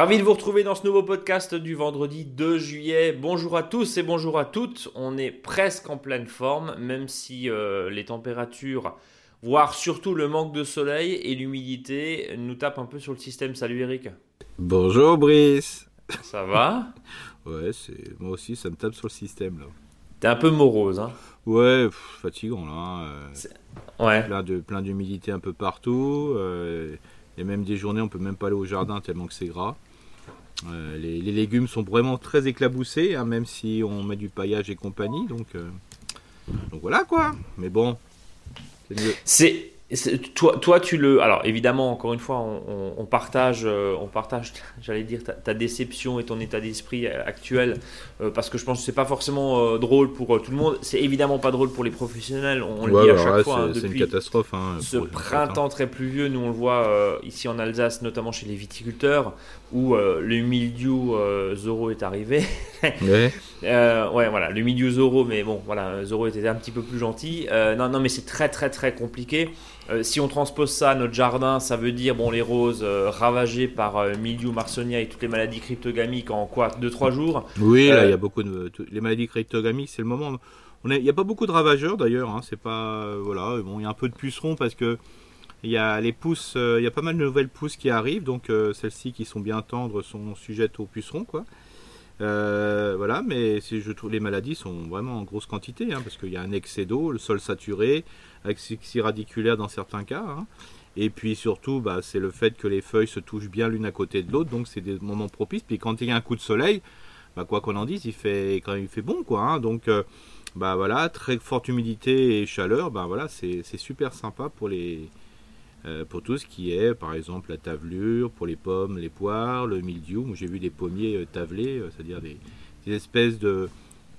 Ravi de vous retrouver dans ce nouveau podcast du vendredi 2 juillet. Bonjour à tous et bonjour à toutes. On est presque en pleine forme, même si euh, les températures, voire surtout le manque de soleil et l'humidité, nous tapent un peu sur le système. Salut Eric. Bonjour Brice. Ça va? Ouais, c'est moi aussi, ça me tape sur le système là. T'es un peu morose, hein Ouais, fatigant là. Hein, euh, ouais. Plein de plein d'humidité un peu partout. Euh, il y a même des journées, on peut même pas aller au jardin tellement que c'est gras. Euh, les, légumes sont vraiment très éclaboussés, hein, même si on met du paillage et compagnie. Donc, euh, donc voilà quoi. Mais bon, c'est toi, toi, tu le. Alors, évidemment, encore une fois, on, partage, on partage, euh, j'allais dire, ta, déception et ton état d'esprit actuel, euh, parce que je pense que c'est pas forcément euh, drôle pour tout le monde. C'est évidemment pas drôle pour les professionnels. On, le dit à chaque fois. Hein, c'est une catastrophe. Hein, ce printemps très pluvieux, nous on le voit ici en Alsace, notamment chez les viticulteurs, où le milieu Zoro est arrivé. ouais. ouais, voilà, le milieu Zoro, mais bon, voilà, Zoro était un petit peu plus gentil. non, non, mais c'est très, très, très compliqué. Euh, si on transpose ça à notre jardin, ça veut dire bon les roses euh, ravagées par euh, mildiou, marsonia et toutes les maladies cryptogamiques en quoi 2-3 jours Oui, là il y a beaucoup de les maladies cryptogamiques, c'est le moment. Il n'y a pas beaucoup de ravageurs d'ailleurs. Hein, c'est pas voilà. Bon, il y a un peu de pucerons parce que il y a les pousses, il y a pas mal de nouvelles pousses qui arrivent. Donc celles-ci qui sont bien tendres sont sujettes aux pucerons quoi. voilà, mais je trouve les maladies sont vraiment en grosse quantité, hein, parce qu'il y a un excès d'eau, le sol saturé, asphyxie radiculaire dans certains cas. Hein. Et puis surtout, bah, c'est le fait que les feuilles se touchent bien l'une à côté de l'autre, donc c'est des moments propices. Puis quand il y a un coup de soleil, bah, quoi qu'on en dise, il fait quand même il fait bon, quoi. Hein. Donc euh, bah voilà, très forte humidité et chaleur, bah voilà, c'est super sympa pour les euh, pour tout ce qui est, par exemple, la tavelure, pour les pommes, les poires, le mildiou. J'ai vu des pommiers euh, tavelés, c'est-à-dire des, espèces de,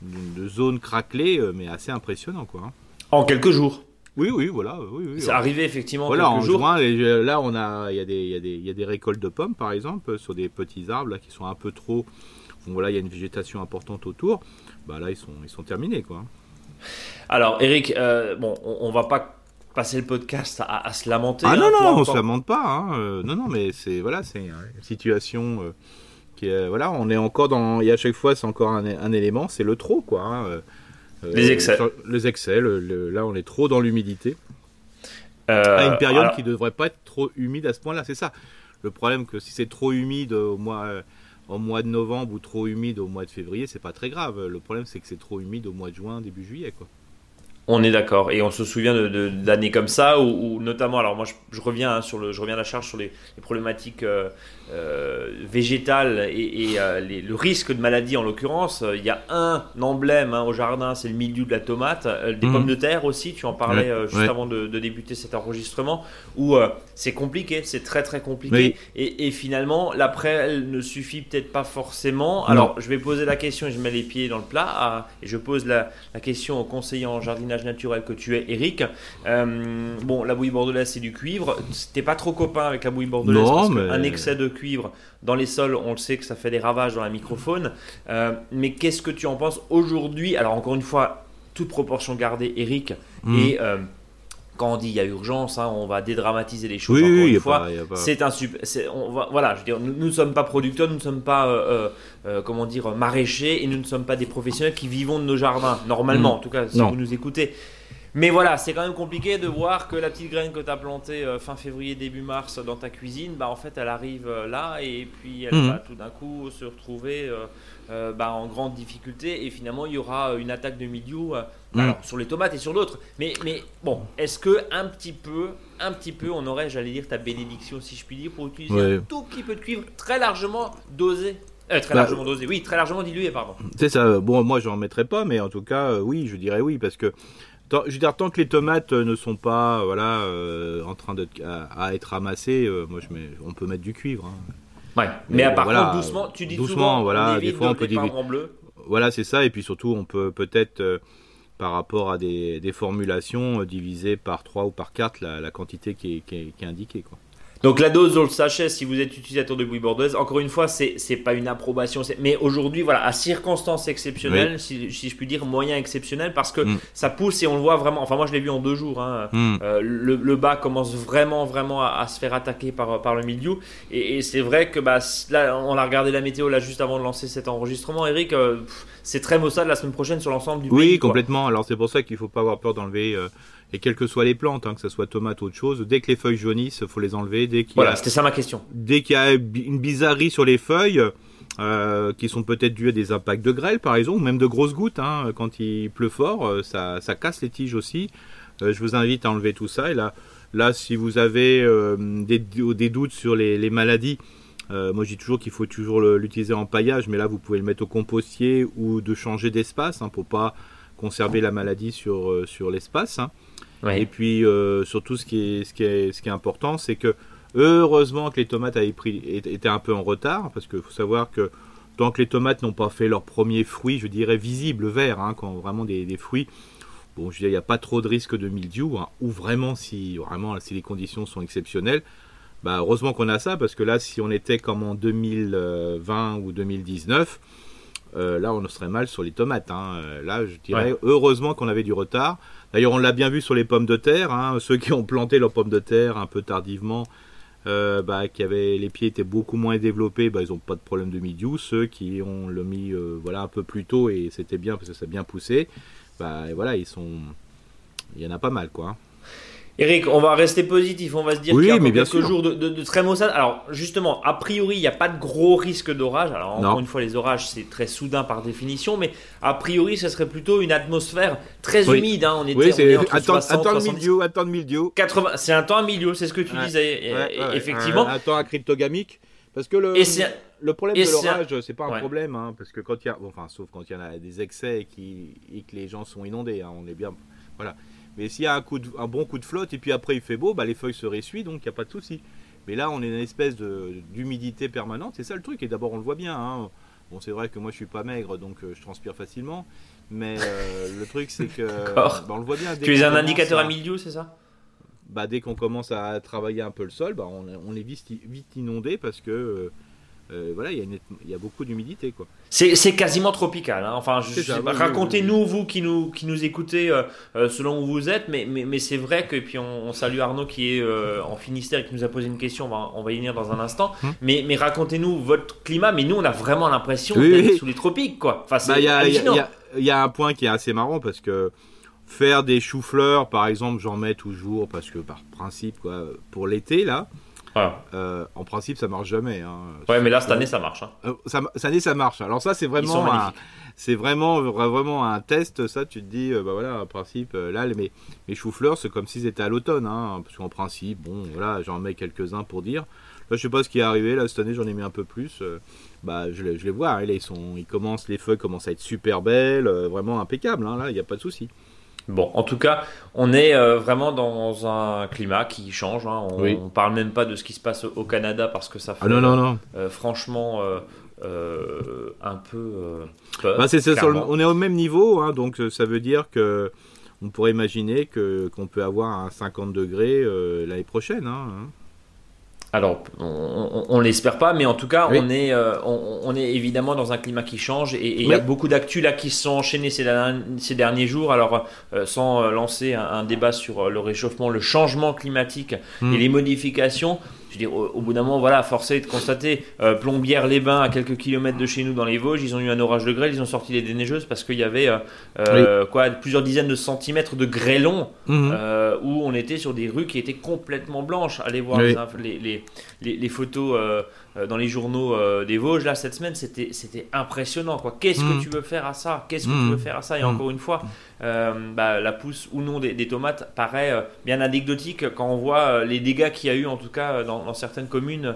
de, zones craquelées, mais assez impressionnant, quoi. Hein. En quelques jours. Oui, oui, voilà. Oui, oui, c'est arrivé effectivement voilà, quelques en jours. Juin, euh, là, on a, il y, a des, y y a récoltes de pommes, par exemple, sur des petits arbres là, qui sont un peu trop. Bon, voilà, il y a une végétation importante autour. Bah là, ils sont, ils sont terminés, quoi. Alors, Eric, euh, bon, on, on, va pas passer le podcast à, se lamenter. Ah non, hein, non, on se lamente pas. Hein. Euh, non, non, mais c'est voilà, c'est une situation qui est, voilà, on est encore dans. Et à chaque fois, c'est encore un, un élément, c'est le trop, quoi. Hein. Euh, les excès. les excès, là on est trop dans l'humidité. Euh, à une période qui ne devrait pas être trop humide à ce point-là, c'est ça. Le problème que si c'est trop humide au mois, au mois de novembre ou trop humide au mois de février, c'est pas très grave. Le problème c'est que c'est trop humide au mois de juin, début juillet. Quoi. On est d'accord. Et on se souvient d'années de, comme ça, où, notamment, alors moi je, reviens hein, sur le, je reviens à la charge sur les, problématiques euh, euh, végétales et, euh, le risque de maladie en l'occurrence. Il y a un emblème hein, au jardin, c'est le milieu de la tomate, des mhm. pommes de terre aussi. Tu en parlais juste avant de, débuter cet enregistrement, où c'est compliqué, c'est très très compliqué. Et, finalement, l'après ne suffit peut-être pas forcément. Alors je vais poser la question et je mets les pieds dans le plat et je pose la, la question au conseiller en jardinage naturel que tu es, Eric. Euh, bon, la bouillie bordelaise, c'est du cuivre. T'es pas trop copain avec la bouillie bordelaise parce qu'un excès de cuivre dans les sols, on le sait que ça fait des ravages dans la microfaune. Euh, mais qu'est-ce que tu en penses aujourd'hui? Alors, encore une fois, toute proportion gardée, Eric, hmm. et euh, quand on dit il y a urgence, hein, on va dédramatiser les choses. encore une fois, c'est un super. On va, voilà, je veux dire, nous ne sommes pas producteurs, nous ne sommes pas, euh, euh, comment dire, maraîchers, et nous ne sommes pas des professionnels qui vivons de nos jardins normalement. Mm. En tout cas, si vous nous écoutez. Mais voilà, c'est quand même compliqué de voir que la petite graine que tu as plantée euh, fin février, début mars dans ta cuisine, bah, en fait, elle arrive là et puis elle mm. va tout d'un coup se retrouver euh, bah, en grande difficulté et finalement il y aura une attaque de milieu euh, mm. sur les tomates et sur d'autres. Mais, mais bon, est-ce que un petit peu, un petit peu, on aurait, j'allais dire, ta bénédiction si je puis dire, pour utiliser un tout petit peu de cuivre très largement dosé euh, très bah, largement dosé, oui, très largement dilué, pardon. C'est ça. Bon, moi, j'en mettrais pas, mais en tout cas, oui, je dirais oui, parce que tant, je veux dire, tant que les tomates ne sont pas, voilà, en train de à, être ramassées, moi, je mets, on peut mettre du cuivre. Hein. Ouais. Mais, à part contre, doucement, tu dis doucement, souvent, voilà, des fois on peut dire bleu. Voilà, c'est ça. Et puis surtout, on peut peut-être, euh, par rapport à des, des formulations, euh, diviser par 3 ou par 4 la, la quantité qui est, qui, est, qui est, indiquée. Quoi. Donc la dose dans le sachet, si vous êtes utilisateur de bouillie bordelaise, encore une fois, c'est c'est pas une approbation, mais aujourd'hui, voilà, à circonstances exceptionnelles, si, si, je puis dire, moyen exceptionnel, parce que mm. ça pousse et on le voit vraiment. Enfin, moi, je l'ai vu en deux jours. Hein, mm. euh, le, le, bas commence vraiment, vraiment à, se faire attaquer par par le milieu, et, c'est vrai que bah là, on a regardé la météo là juste avant de lancer cet enregistrement, Eric. Euh, c'est très maussade la semaine prochaine sur l'ensemble du pays. Oui, complètement. Alors c'est pour ça qu'il faut pas avoir peur d'enlever. Euh, et quelles que soient les plantes, hein, que ce soit tomate ou autre chose, dès que les feuilles jaunissent, faut les enlever. Dès qu'il voilà, c'était ça ma question. Dès qu'il y a une bizarrerie sur les feuilles, euh, qui sont peut-être dues à des impacts de grêle, par exemple, ou même de grosses gouttes, hein, quand il pleut fort, euh, ça, ça casse les tiges aussi. Euh, je vous invite à enlever tout ça. Et là, là si vous avez des, des, doutes sur les, les maladies, moi, je dis toujours qu'il faut toujours l'utiliser en paillage, mais là, vous pouvez le mettre au compostier ou de changer d'espace hein, pour pas conserver la maladie sur, sur l'espace. Hein. Et puis euh, surtout ce qui est, ce qui est, ce qui est important, c'est que heureusement que les tomates avaient pris, étaient un peu en retard, parce qu'il faut savoir que tant que les tomates n'ont pas fait leurs premiers fruits, je dirais visibles, verts, hein, quand vraiment des, des fruits, bon, je il n'y a pas trop de risque de mildiou, hein, ou vraiment si, vraiment si les conditions sont exceptionnelles, bah, heureusement qu'on a ça, parce que là, si on était comme en 2020 ou 2019, euh, là, on serait mal sur les tomates. Hein. Euh, là, je dirais heureusement qu'on avait du retard. D'ailleurs, on l'a bien vu sur les pommes de terre. Hein. Ceux qui ont planté leurs pommes de terre un peu tardivement, euh, bah, qui avaient les pieds étaient beaucoup moins développés, bah, ils n'ont pas de problème de milieu. Ceux qui ont le mis euh, voilà un peu plus tôt et c'était bien parce que ça a bien poussé, bah voilà ils sont, il y en a pas mal quoi. Eric, on va rester positif, on va se dire qu'il y a quelques jours de, très maussade. Alors justement, a priori, il n'y a pas de gros risque d'orage. Alors encore une fois, les orages, c'est très soudain par définition, mais a priori, ce serait plutôt une atmosphère très humide. Hein. On était, oui, c'est un, temps, milieu, un temps milieu. 80, c'est un temps à milieu, c'est ce que tu disais. effectivement. Un, temps à cryptogamique. Parce que le, le problème de l'orage, c'est pas un problème, hein, parce que quand il y a, enfin, sauf quand il y en a des excès et, qui, et que les gens sont inondés, hein, on est bien, voilà. Mais s'il y a un, coup un bon coup de flotte et puis après il fait beau, bah, les feuilles se ressuient, donc il n'y a pas de souci. Mais là, on est dans une espèce d'humidité permanente, c'est ça le truc. Et d'abord, on le voit bien. Hein. Bon, c'est vrai que moi, je suis pas maigre, donc euh, je transpire facilement. Mais euh, le truc, c'est que bah, on le voit bien. Tu es un indicateur à, milieu, c'est ça? Bah, Dès qu'on commence à travailler un peu le sol, bah, on, on est vite, vite inondé parce que euh, euh, voilà, il y, a beaucoup d'humidité. quoi. C'est quasiment tropical. Hein. Enfin, racontez-nous, vous qui nous, qui nous écoutez, euh, euh, selon où vous êtes, mais, mais, mais c'est vrai que, et puis on, salue Arnaud qui est en Finistère et qui nous a posé une question, on va, on va y venir dans un instant, hum. mais, mais racontez-nous votre climat, mais nous on a vraiment l'impression d'être sous les tropiques. quoi. Enfin, bah, il y, y, a un point qui est assez marrant parce que faire des choux-fleurs, par exemple, j'en mets toujours parce que par principe, quoi, pour l'été, là, euh, en principe, ça marche jamais. Hein. Ouais, mais là cette année, ça marche. Hein. Euh, cette année, ça marche. Alors ça, c'est vraiment, un, c'est vraiment, vraiment un test. Ça, tu te dis, euh, bah voilà, en principe, là, mes, mes choux-fleurs, c'est comme s'ils étaient à l'automne, hein, parce qu'en principe, bon, voilà, j'en mets quelques-uns pour dire. Là, je sais pas ce qui est arrivé. Là, cette année, j'en ai mis un peu plus. bah, je, je les vois. Là, ils sont, ils commencent, les feuilles commencent à être super belles, vraiment impeccables. là, il n'y a pas de souci. Bon, en tout cas, on est euh, vraiment dans un climat qui change. Hein. On, ne parle même pas de ce qui se passe au Canada parce que ça ah fait non, euh, franchement euh, un peu peur. Bah, on est au même niveau, hein, donc ça veut dire que on pourrait imaginer que qu'on peut avoir un 50 degrés l'année prochaine. Hein, alors, on, ne l'espère pas, mais en tout cas, on, est, euh, on, est évidemment dans un climat qui change et il y a beaucoup d'actu là qui se sont enchaînés ces, ces derniers jours. Alors, euh, sans euh, lancer un, débat sur le réchauffement, le changement climatique et hmm. les modifications, je veux dire, au, bout d'un moment, voilà, forcé de constater, euh, Plombières-les-Bains, à quelques kilomètres de chez nous dans les Vosges, ils ont eu un orage de grêle, ils ont sorti les déneigeuses parce qu'il y avait euh, euh, quoi, plusieurs dizaines de centimètres de grêlon mhm. où on était sur des rues qui étaient complètement blanches. Allez voir les, les, les, les, photos euh, dans les journaux euh, des Vosges là cette semaine c'était impressionnant qu'est-ce que mm. tu veux faire à ça? Qu'est-ce que tu veux mm. faire à ça? Et mm. encore une fois euh, bah, la pousse ou non des, tomates paraît bien anecdotique quand on voit les dégâts qu'il y a eu en tout cas dans, certaines communes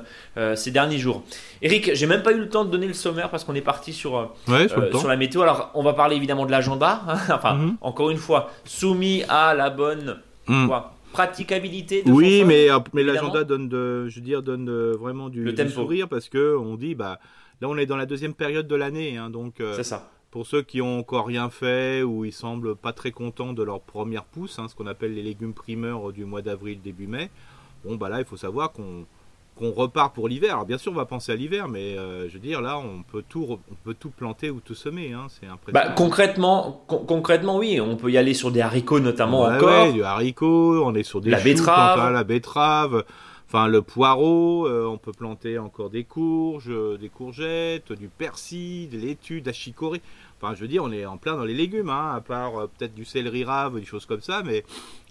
ces derniers jours Eric j'ai même pas eu le temps de donner le sommaire parce qu'on est parti sur sur, la météo alors on va parler évidemment de l'agenda hein. enfin mm-hmm. encore une fois soumis à la bonne quoi, praticabilité. De oui, mais, euh, mais l'agenda donne, de, je veux dire, donne vraiment du, sourire parce que on dit, bah, là, on est dans la deuxième période de l'année, hein, donc. Euh, c'est ça. Pour ceux qui ont encore rien fait ou ils semblent pas très contents de leur première pousse, hein, ce qu'on appelle les légumes primeurs du mois d'avril début mai, bon bah là il faut savoir qu'on qu'on repart pour l'hiver. Alors bien sûr, on va penser à l'hiver, mais je veux dire, là, on peut tout, on peut tout planter ou tout semer. Hein, c'est bah, concrètement, concrètement, oui, on peut y aller sur des haricots notamment encore. Oui, du haricot, on est sur des la betterave, la betterave. Enfin, le poireau, on peut planter encore des courges, des courgettes, du persil, des laitues, de Enfin, je veux dire, on est en plein dans les légumes, hein, à part euh, peut-être du céleri rave, des choses comme ça, mais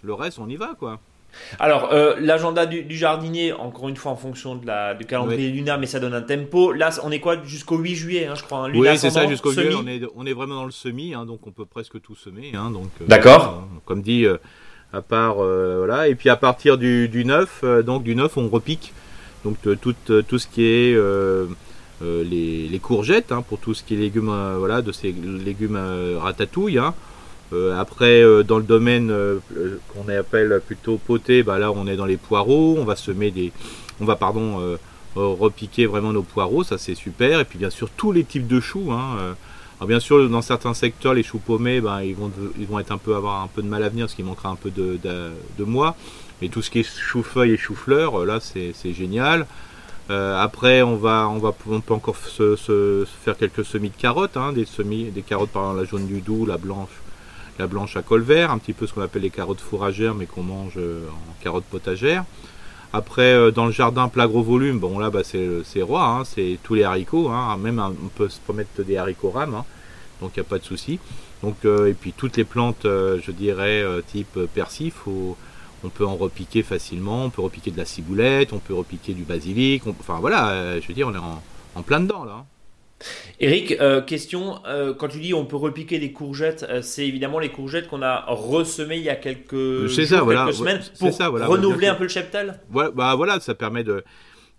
le reste, on y va, quoi. Alors, euh, l'agenda du, jardinier, encore une fois en fonction de la, du calendrier lunaire, mais ça donne un tempo. Là, on est quoi Jusqu'au 8 juillet, hein, je crois. Hein, oui, c'est ça, jusqu'au 8 juillet. On est, on est vraiment dans le semi, hein, donc on peut presque tout semer. donc, euh, D'accord. comme dit, à part. voilà. Et puis à partir du, du 9, donc du 9, on repique. Donc tout, tout ce qui est euh, les, courgettes pour tout ce qui est légumes, euh, voilà, de ces légumes euh, ratatouille. Hein. après, dans le domaine qu'on appelle plutôt poté, bah là on est dans les poireaux, on va semer des, on va pardon repiquer vraiment nos poireaux, ça c'est super. Et puis bien sûr tous les types de choux. Hein, alors bien sûr, dans certains secteurs, les choux paumés, ben, ils, vont, ils vont être un peu, avoir un peu de mal à venir parce qu'il manquera un peu de, de, de mois. Mais tout ce qui est chou-feuille et chou-fleur, là, c'est génial. Euh, après, on va, on va, on peut encore se, faire quelques semis de carottes, hein, des semis, des carottes par exemple la jaune du doux, la blanche, la blanche à col vert, un petit peu ce qu'on appelle les carottes fourragères, mais qu'on mange euh, en carottes potagères. Après, euh, dans le jardin plat gros volume, bon là, bah, c'est roi, hein, c'est tous les haricots, hein, même on peut se permettre des haricots rames, donc il n'y a pas de souci. Donc, et puis toutes les plantes, je dirais, type persil, faut on peut en repiquer facilement, on peut repiquer de la ciboulette, on peut repiquer du basilic, enfin voilà, euh, je veux dire, on est en, plein dedans là. Eric, euh, question, euh, quand tu dis on peut repiquer des courgettes, c'est évidemment les courgettes qu'on a ressemées il y a quelques, semaines pour ça, renouveler un peu le cheptel voilà, bah voilà, ça permet de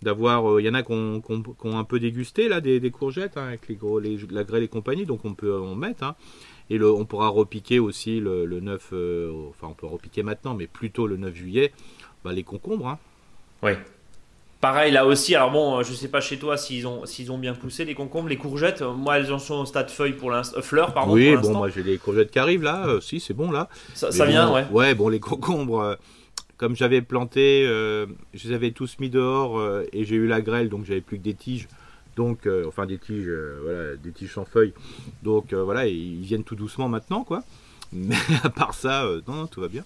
d'avoir, il y en a qui ont, un peu dégusté là des, courgettes hein, avec les gros, la grêle et compagnie, donc on peut en mettre. Hein. Et on pourra repiquer aussi le, 9, euh, enfin on peut repiquer maintenant, mais plutôt le 9 juillet, bah, les concombres. Hein. Oui. Pareil là aussi, alors bon, je sais pas chez toi s'ils ont, s'ils ont bien poussé les concombres, les courgettes, moi elles en sont au stade feuille pour l'instant, euh, fleurs pardon. Oui, bon, moi j'ai les courgettes qui arrivent là, euh, si c'est bon là. Ça, vient, ouais. Ouais, bon, les concombres, comme j'avais planté, je les avais tous mis dehors et j'ai eu la grêle donc j'avais plus que des tiges donc euh, enfin des tiges, euh, voilà, des tiges sans feuilles. Donc euh, voilà, ils viennent tout doucement maintenant, quoi. Mais à part ça, non, tout va bien.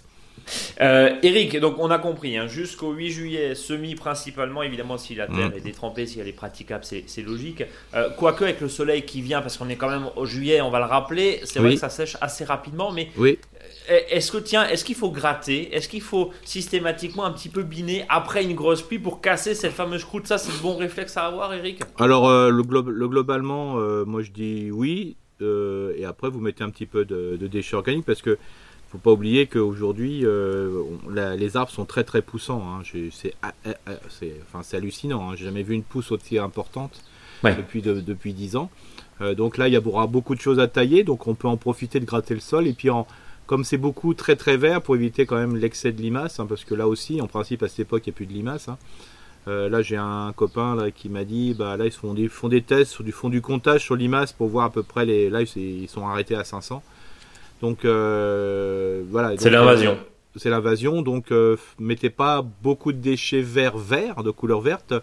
Eric, donc on a compris, hein, jusqu'au 8 juillet, semi principalement, évidemment si la terre mm. est détrempée, si elle est praticable, c'est logique. quoique avec le soleil qui vient, parce qu'on est quand même au juillet, on va le rappeler, c'est vrai que ça sèche assez rapidement, mais oui. Est-ce que tiens, est-ce qu'il faut gratter? Est-ce qu'il faut systématiquement un petit peu biner après une grosse pluie pour casser cette fameuse croûte? Ça, c'est le bon réflexe à avoir, Eric? Alors, euh, le, globalement, euh, moi je dis oui. Euh, et après, vous mettez un petit peu de, déchets organiques parce que faut pas oublier qu'aujourd'hui, les arbres sont très très poussants. Hein. C'est enfin, hallucinant. Hein. J'ai jamais vu une pousse aussi importante depuis, depuis 10 ans. donc là, il y aura beaucoup de choses à tailler. Donc on peut en profiter de gratter le sol. Et puis en comme c'est beaucoup très très vert pour éviter quand même l'excès de limaces, hein, parce que là aussi, en principe, à cette époque, il n'y a plus de limaces. Hein. Euh, là, j'ai un copain là, qui m'a dit, bah là, ils font des, font des tests sur du fond du comptage sur limaces pour voir à peu près les. Là, ils sont arrêtés à 500. Donc euh, voilà. C'est l'invasion. Euh, c'est l'invasion, donc mettez pas beaucoup de déchets verts verts, de couleur verte.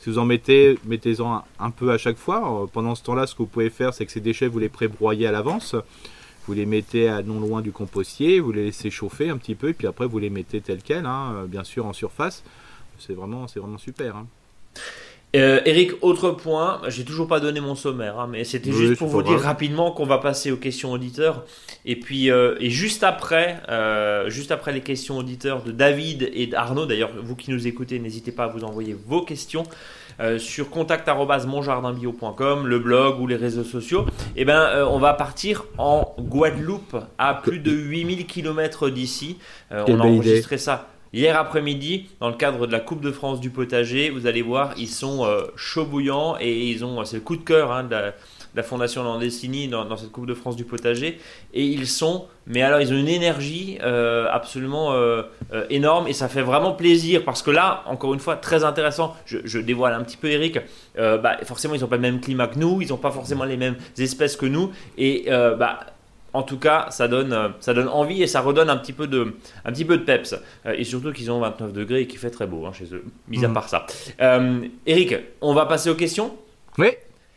Si vous en mettez, mettez-en un, peu à chaque fois. Pendant ce temps-là, ce que vous pouvez faire, c'est que ces déchets, vous les prébroyez à l'avance vous les mettez à non loin du compostier, vous les laissez chauffer un petit peu, et puis après vous les mettez tel quel, hein, euh, bien sûr en surface. C'est vraiment, c'est vraiment super. Hein. Euh, Eric, autre point, j'ai toujours pas donné mon sommaire, hein, mais c'était juste pour vous dire rapidement qu'on va passer aux questions auditeurs. Et puis, euh, et juste après, juste après les questions auditeurs de David et d'Arnaud, d'ailleurs, vous qui nous écoutez, n'hésitez pas à vous envoyer vos questions. Euh, sur contact@monjardinbio.com, le blog ou les réseaux sociaux, et eh ben, euh, on va partir en Guadeloupe à plus de 8000 km d'ici. Euh, on a enregistré ça hier après-midi dans le cadre de la Coupe de France du potager. Vous allez voir, ils sont chauds bouillants et ils ont, c'est le coup de cœur hein, de la, la Fondation Landestini dans, cette Coupe de France du potager. Et ils sont, mais alors ils ont une énergie euh, absolument euh, euh, énorme et ça fait vraiment plaisir parce que là, encore une fois, très intéressant, je, dévoile un petit peu Eric, bah, forcément ils n'ont pas le même climat que nous, ils n'ont pas forcément les mêmes espèces que nous et bah, en tout cas, ça donne, euh, ça donne envie et ça redonne un petit peu de, un petit peu de peps. Euh, et surtout qu'ils ont 29 degrés et qu'il fait très beau hein, chez eux, mis à Mhm. part ça. Euh, Eric, on va passer aux questions? Oui.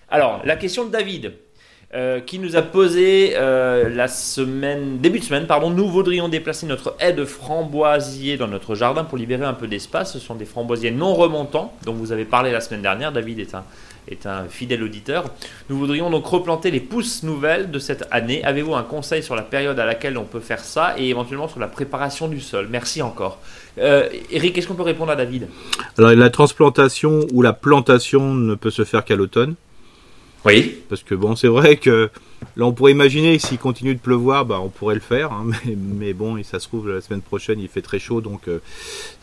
Alors, la question de David, euh, qui nous a posé euh, la semaine, début de semaine, pardon, nous voudrions déplacer notre haie de framboisier dans notre jardin pour libérer un peu d'espace. Ce sont des framboisiers non remontants, dont vous avez parlé la semaine dernière. David est un, est un fidèle auditeur. Nous voudrions donc replanter les pousses nouvelles de cette année. Avez-vous un conseil sur la période à laquelle on peut faire ça et éventuellement sur la préparation du sol? Merci encore. Euh, Eric, est-ce qu'on peut répondre à David? Alors la transplantation ou la plantation ne peut se faire qu'à l'automne. Oui. Parce que bon, c'est vrai que là, on pourrait imaginer s'il continue de pleuvoir, bah, on pourrait le faire. hein, mais, mais bon, et ça se trouve, la semaine prochaine, il fait très chaud, donc euh,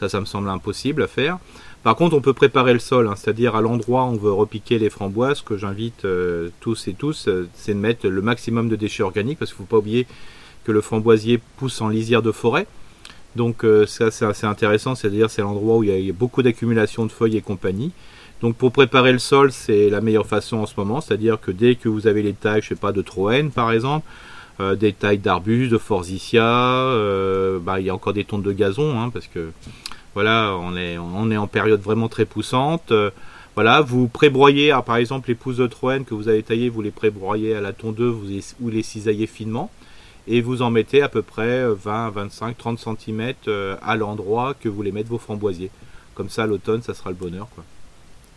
ça, ça me semble impossible à faire. Par contre, on peut préparer le sol, hein, c'est-à-dire à, l'endroit où on veut repiquer les framboises. Que j'invite euh, tous et tous, euh, c'est de mettre le maximum de déchets organiques, parce qu'il ne faut pas oublier que le framboisier pousse en lisière de forêt. Donc euh, ça, c'est assez intéressant, c'est-à-dire c'est l'endroit où il y a- beaucoup d'accumulation de feuilles et compagnie. Donc pour préparer le sol, c'est la meilleure façon en ce moment, c'est-à-dire que dès que vous avez les tailles, je sais pas, de Troène par exemple, euh, des tailles d'arbustes, de forsythia, bah, il y a encore des tontes de gazon, hein, parce que voilà, on est, on est en période vraiment très poussante. Euh, voilà, vous prébroyez, par exemple les pousses de Troène que vous avez taillées, vous les prébroyez à la tondeuse vous les, ou les cisaillez finement et vous en mettez à peu près 20, 25, 30 cm à l'endroit que vous voulez mettre vos framboisiers. Comme ça, à l'automne, ça sera le bonheur. Quoi.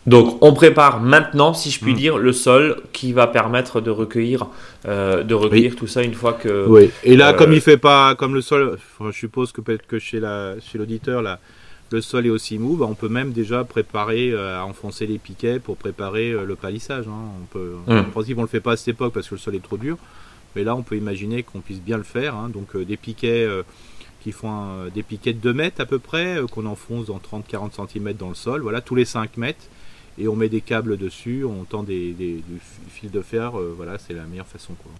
Donc, on prépare maintenant, si je puis Mm. dire, le sol qui va permettre de recueillir, euh, de recueillir tout ça une fois que. Oui. Et là, euh, comme il fait pas, comme le sol, je suppose que peut-être que chez la, chez l'auditeur, là, le sol est aussi mou, bah, on peut même déjà préparer euh, à enfoncer les piquets pour préparer euh, le palissage. hein. On peut, Mm. En principe, on le fait pas à cette époque parce que le sol est trop dur. Mais là, on peut imaginer qu'on puisse bien le faire. hein. Donc, euh, des piquets euh, qui font un- des piquets de 2 mètres à peu près, euh, qu'on enfonce dans 30-40 cm dans le sol, voilà, tous les 5 mètres. Et on met des câbles dessus, on tend des, des- du fil de fer, euh, voilà, c'est la meilleure façon. Quoi.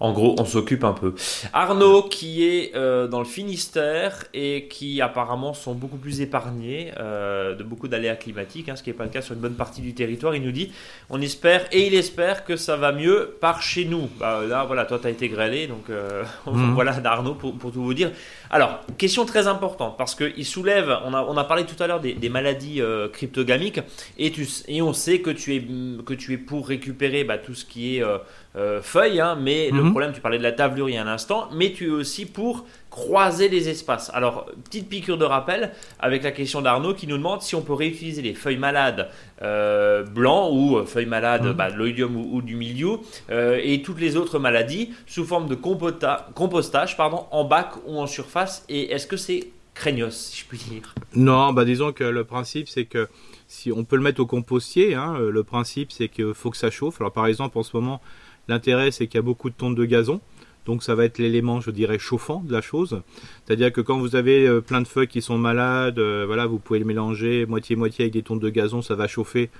En gros, on s'occupe un peu. Arnaud, qui est euh, dans le Finistère et qui apparemment sont beaucoup plus épargnés euh, de beaucoup d'aléas climatiques, hein, ce qui n'est pas le cas sur une bonne partie du territoire, il nous dit on espère et il espère que ça va mieux par chez nous. Bah, là, voilà, toi, tu as été grêlé, donc euh, Mhm. voilà d'Arnaud pour, pour tout vous dire. Alors, question très importante, parce qu'il soulève, on a, on a parlé tout à l'heure des, des maladies euh, cryptogamiques, et, tu, et on sait que tu es, que tu es pour récupérer bah, tout ce qui est euh, euh, feuilles, hein, mais le Mhm. problème, tu parlais de la tavelure il y a un instant, mais tu es aussi pour croiser les espaces. Alors, petite piqûre de rappel avec la question d'Arnaud qui nous demande si on peut réutiliser les feuilles malades euh, blancs ou euh, feuilles malades bah, de l'oïdium ou, ou du milieu euh, et toutes les autres maladies sous forme de compostage pardon, en bac ou en surface. Et est-ce que c'est craignos, si je puis dire? Non, bah disons que le principe c'est que si on peut le mettre au compostier, hein, le principe c'est qu'il faut que ça chauffe. Alors par exemple en ce moment, l'intérêt c'est qu'il y a beaucoup de tonnes de gazon, donc ça va être l'élément, je dirais, chauffant de la chose. C'est-à-dire que quand vous avez euh, plein de feuilles qui sont malades, euh, voilà, vous pouvez le mélanger moitié moitié avec des tonnes de gazon, ça va chauffer.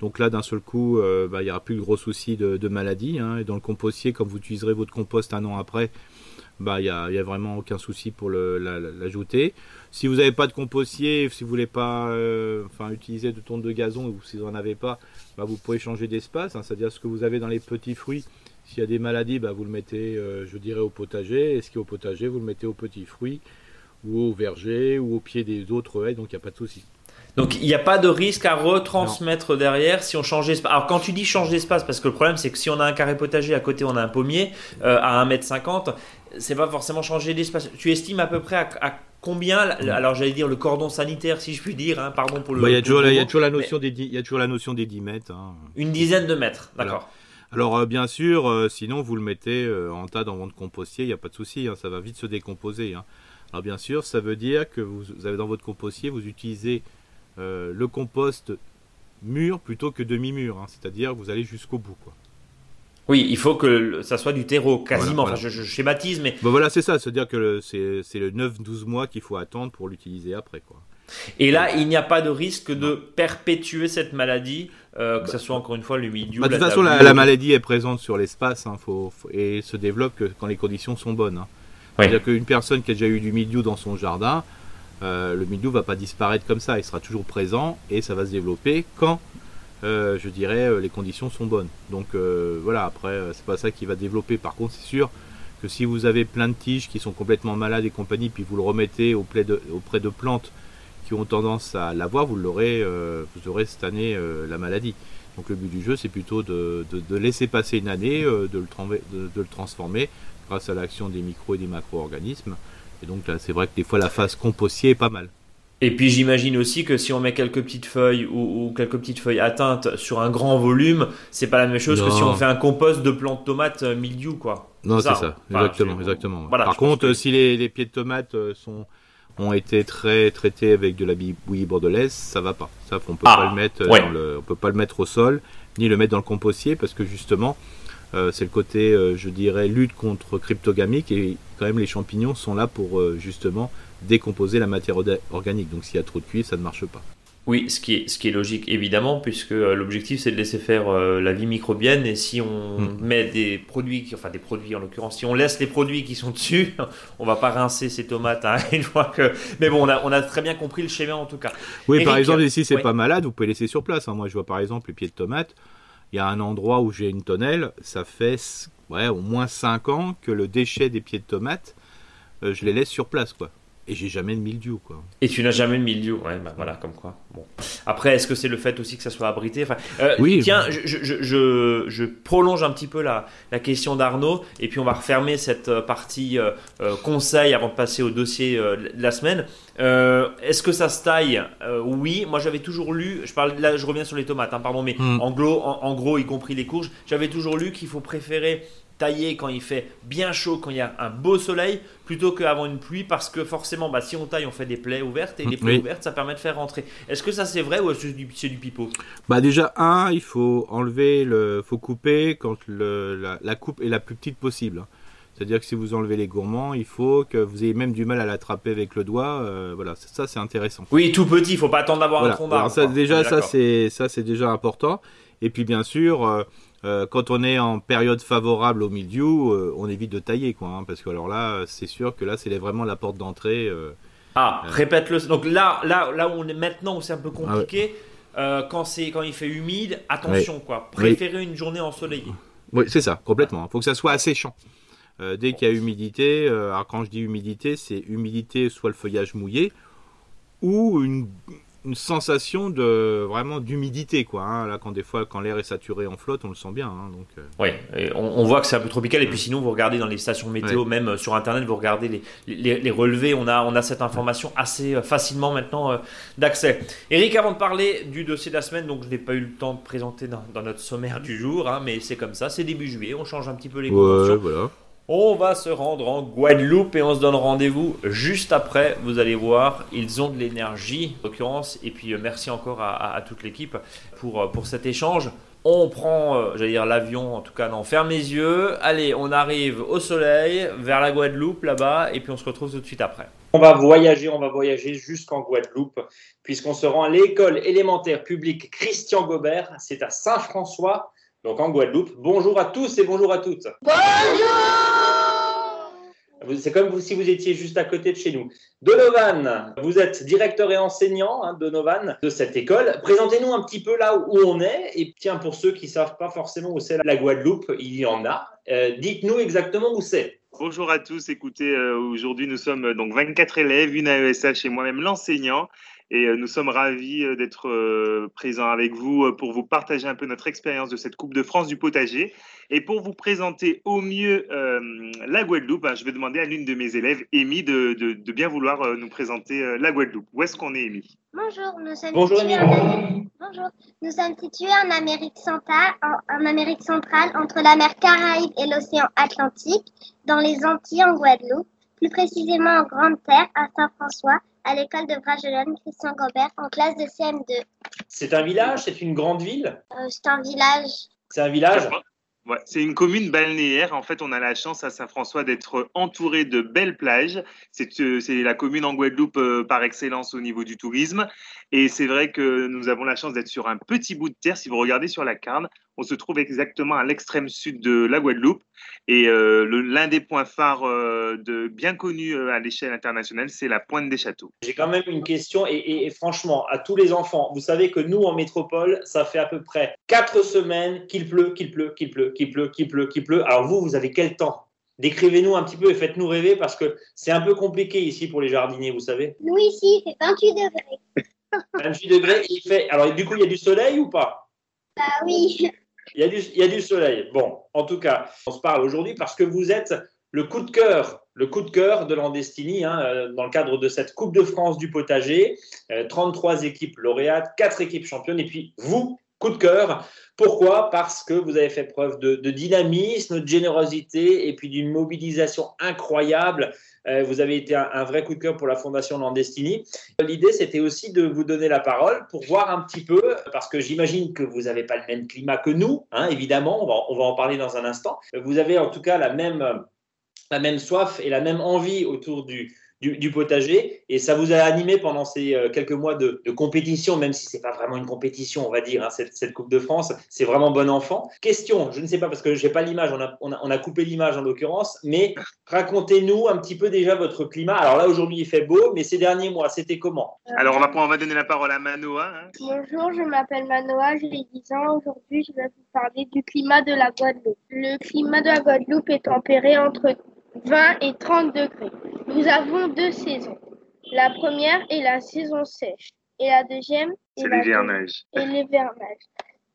Donc là, d'un seul coup, euh, bah, il n'y aura plus de gros soucis de, maladie. hein. Et dans le compostier, quand vous utiliserez votre compost un an après, bah, il n'y a, a vraiment aucun souci pour l'ajouter. Si vous n'avez pas de compostier, si vous voulez pas enfin, utiliser de tonnes de gazon ou si vous n'en avez pas, bah, vous pouvez changer d'espace. hein. C'est-à-dire ce que vous avez dans les petits fruits. S'il y a des maladies, bah, vous le mettez, euh, je dirais, au potager. Et ce qui est au potager, vous le mettez aux petits fruits ou au verger ou au pied des autres haies. Donc il n'y a pas de souci. Donc il n'y a pas de risque à retransmettre derrière si on change d'espace. Alors quand tu dis change d'espace, parce que le problème c'est que si on a un carré potager à côté, on a un pommier euh, à 1m50, c'est pas forcément changer d'espace. Tu estimes à peu près à, à combien, alors j'allais dire le cordon sanitaire si je puis dire, hein, pardon pour le... Bah, Il y, a pour toujours le la- il y y a toujours la notion des 10 mètres. hein. Une dizaine de mètres, Voilà. Alors euh, bien sûr, euh, sinon vous le mettez euh, en tas dans votre compostier, il n'y a pas de souci, hein, ça va vite se décomposer. hein. Alors bien sûr, ça veut dire que vous, avez dans votre compostier, vous utilisez euh, le compost mûr plutôt que demi-mûr, hein, c'est-à-dire que vous allez jusqu'au bout. Quoi. Oui, il faut que ça soit du terreau, quasiment. Voilà, Enfin, je, je schématise, mais... Bon, voilà, c'est ça, c'est-à-dire que c'est le 9-12 mois qu'il faut attendre pour l'utiliser après. Quoi. Et là, il n'y a pas de risque de perpétuer cette maladie, euh, que ce soit encore une fois le milieu... Bah, de toute façon, la, la maladie est présente sur l'espace hein, faut- faut- et se développe que quand les conditions sont bonnes. hein. Oui. C'est-à-dire qu'une personne qui a déjà eu du mildiou dans son jardin, euh, le mildiou va pas disparaître comme ça, il sera toujours présent et ça va se développer quand, euh, je dirais, euh, les conditions sont bonnes. Donc voilà, après, c'est pas ça qui va développer. Par contre, c'est sûr que si vous avez plein de tiges qui sont complètement malades et compagnie, puis vous le remettez auprès de, auprès de plantes qui ont tendance à l'avoir, vous l'aurez, euh, vous aurez cette année euh, la maladie. Donc le but du jeu, c'est plutôt de, laisser passer une année, de, le de, le transformer grâce à l'action des micro et des macro-organismes. Et donc là, c'est vrai que des fois, la phase compostier est pas mal. Et puis j'imagine aussi que si on met quelques petites feuilles ou, quelques petites feuilles atteintes sur un grand volume, c'est pas la même chose que si on fait un compost de plantes tomates euh, mildiou quoi. Non, c'est ça, exactement, exactement. Par contre, si les, pieds de tomates euh, sont ont été très traités avec de la bouillie bordelaise, ça va pas. Ça, on peut pas ah, le mettre, euh, on peut pas le mettre au sol, ni le mettre dans le compostier parce que justement, c'est le côté, je dirais, lutte contre cryptogamique et quand même les champignons sont là pour justement décomposer la matière organique. Donc s'il y a trop de cuivre, ça ne marche pas. Oui, ce qui est, ce qui est logique évidemment, puisque euh, l'objectif c'est de laisser faire euh, la vie microbienne et si on hmm. met des produits, enfin des produits en l'occurrence, si on laisse les produits qui sont dessus, on va pas rincer ces tomates hein, une fois que. Mais bon, on a, on a très bien compris le schéma en tout cas. Oui, par exemple, ici c'est pas malade, vous pouvez laisser sur place. Hein. Moi je vois par exemple les pieds de tomates, il y a un endroit où j'ai une tonnelle, ça fait ouais, au moins 5 ans que le déchet des pieds de tomates, euh, je les laisse sur place quoi. Et j'ai jamais de mildiou, quoi. Et tu n'as jamais de mildiou, ouais, bah, voilà, comme quoi. Bon. Après, est-ce que c'est le fait aussi que ça soit abrité? Enfin, euh, Oui. Tiens, je, je, je, je, prolonge un petit peu la, la question d'Arnaud, et puis on va refermer cette euh, partie euh, conseil avant de passer au dossier de la semaine. est-ce que ça se taille? Oui. Moi, j'avais toujours lu, je, parle, là, je reviens sur les tomates, hein, pardon, mais hmm. en, gros, en, gros, y compris les courges, j'avais toujours lu qu'il faut préférer tailler quand il fait bien chaud, quand il y a un beau soleil, plutôt qu'avant une pluie, parce que forcément, bah, si on taille, on fait des plaies ouvertes, et les plaies ouvertes, ça permet de faire rentrer. Est-ce que ça c'est vrai ou est-ce que c'est du, pipeau? Bah déjà, un, il faut enlever, le, faut couper quand le, la, coupe est la plus petite possible. C'est-à-dire que si vous enlevez les gourmands, il faut que vous ayez même du mal à l'attraper avec le doigt. Euh, voilà, ça c'est intéressant. Oui, tout petit, il faut pas attendre d'avoir un tronc d'arbre. déjà, ça c'est ça c'est déjà important. Et puis bien sûr, euh, euh, quand on est en période favorable au milieu, euh, on évite de tailler, quoi, hein, parce que alors là, c'est sûr que là, c'est vraiment la porte d'entrée. Euh, ah, répète-le. Donc là, là, là où on est maintenant, où c'est un peu compliqué, ah quand c'est quand il fait humide, attention, quoi. Préférez une journée ensoleillée. Oui, c'est ça, complètement. Il faut que ça soit asséchant. dès qu'il y a humidité, alors quand je dis humidité, c'est humidité soit le feuillage mouillé ou une une sensation de vraiment d'humidité quoi. Hein. Là, quand des fois, quand l'air est saturé en flotte, on le sent bien. Hein, donc. Euh. Oui, on, voit que c'est un peu tropical. Et puis sinon, vous regardez dans les stations météo, même euh, sur internet, vous regardez les, les, relevés. On a on a cette information assez euh, facilement maintenant d'accès. Eric, avant de parler du dossier de la semaine, donc je n'ai pas eu le temps de présenter dans, notre sommaire du jour, hein, mais c'est comme ça, c'est début juillet, on change un petit peu les conventions. voilà. On va se rendre en Guadeloupe et on se donne rendez-vous juste après. Vous allez voir, ils ont de l'énergie, en l'occurrence. Et puis, euh, merci encore à, toute l'équipe pour, euh, pour cet échange. On prend, euh, j'allais dire l'avion, en tout cas, non, ferme les yeux. Allez, on arrive au soleil, vers la Guadeloupe, là-bas, et puis on se retrouve tout de suite après. On va voyager, on va voyager jusqu'en Guadeloupe, puisqu'on se rend à l'école élémentaire publique Christian Gobert. C'est à Saint-François donc en Guadeloupe. Bonjour à tous et bonjour à toutes. Bonjour C'est comme si vous étiez juste à côté de chez nous. Donovan, vous êtes directeur et enseignant, hein, Donovan, de cette école. Présentez-nous un petit peu là où on est. Et tiens, pour ceux qui ne savent pas forcément où c'est la Guadeloupe, il y en a. Euh, dites-nous exactement où c'est. Bonjour à tous. Écoutez, euh, aujourd'hui, nous sommes donc 24 élèves, une AESH et moi-même l'enseignant. Et euh, nous sommes ravis euh, d'être euh, présents avec vous pour vous partager un peu notre expérience de cette Coupe de France du potager. Et pour vous présenter au mieux la Guadeloupe, ben, je vais demander à l'une de mes élèves, Amy, de, de, bien vouloir nous présenter la Guadeloupe. Où est-ce qu'on est, Amy Bonjour, nous sommes Bonjour, situés en... Bonjour. Nous sommes situés en Amérique centrale, en, Amérique centrale, entre la mer Caraïbe et l'océan Atlantique, dans les Antilles en Guadeloupe, plus précisément en Grande Terre, à Saint-François, à l'école de Bragelonne, Christian Gobert, en classe de CM2. C'est un village C'est une grande ville? Euh, C'est un village. C'est un village? C'est une commune balnéaire. En fait, on a la chance à Saint-François d'être entouré de belles plages. C'est euh, la commune en Guadeloupe euh, par excellence au niveau du tourisme. Et c'est vrai que nous avons la chance d'être sur un petit bout de terre. Si vous regardez sur la carte, on se trouve exactement à l'extrême sud de la Guadeloupe. Et euh, l'un des points phares de, bien connus à l'échelle internationale, c'est la Pointe des Châteaux. J'ai quand même une question, et, franchement, à tous les enfants, vous savez que nous, en métropole, ça fait à peu près quatre semaines qu'il pleut, qu'il pleut, qu'il pleut, qu'il pleut, qu'il pleut, qu'il pleut. Alors vous, vous avez quel temps? Décrivez-nous un petit peu et faites-nous rêver parce que c'est un peu compliqué ici pour les jardiniers, vous savez. Nous ici, il fait 28 degrés. 28 degrés, il fait. Alors, du coup, il y a du soleil ou pas? Bah oui. il y, a du, il y a du soleil. Bon, en tout cas, on se parle aujourd'hui parce que vous êtes le coup de cœur, le coup de cœur de Landestini hein, euh, dans le cadre de cette Coupe de France du potager. 33 équipes lauréates, 4 équipes championnes et puis vous, coup de cœur. Pourquoi? Parce que vous avez fait preuve de, dynamisme, de générosité et puis d'une mobilisation incroyable. Euh, vous avez été un, vrai coup de cœur pour la Fondation Landestini. L'idée, c'était aussi de vous donner la parole pour voir un petit peu, parce que j'imagine que vous n'avez pas le même climat que nous, hein, évidemment, on va, on va en parler dans un instant. Vous avez en tout cas la même, la même soif et la même envie autour du, du, du, potager. Et ça vous a animé pendant ces euh, quelques mois de, de compétition, même si c'est pas vraiment une compétition, on va dire, hein, cette, cette, Coupe de France. C'est vraiment bon enfant. Question, je ne sais pas parce que j'ai pas l'image, on a, on, a, on a, coupé l'image en l'occurrence, mais racontez-nous un petit peu déjà votre climat. Alors là, aujourd'hui, il fait beau, mais ces derniers mois, c'était comment? Alors, on va, on va donner la parole à Manoa. Hein. Bonjour, je m'appelle Manoa, j'ai 10 ans. Aujourd'hui, je vais vous parler du climat de la Guadeloupe. Le climat de la Guadeloupe est tempéré entre 20 et 30 degrés. Nous avons deux saisons. La première est la saison sèche et la deuxième est l'hivernage. Et l'hivernage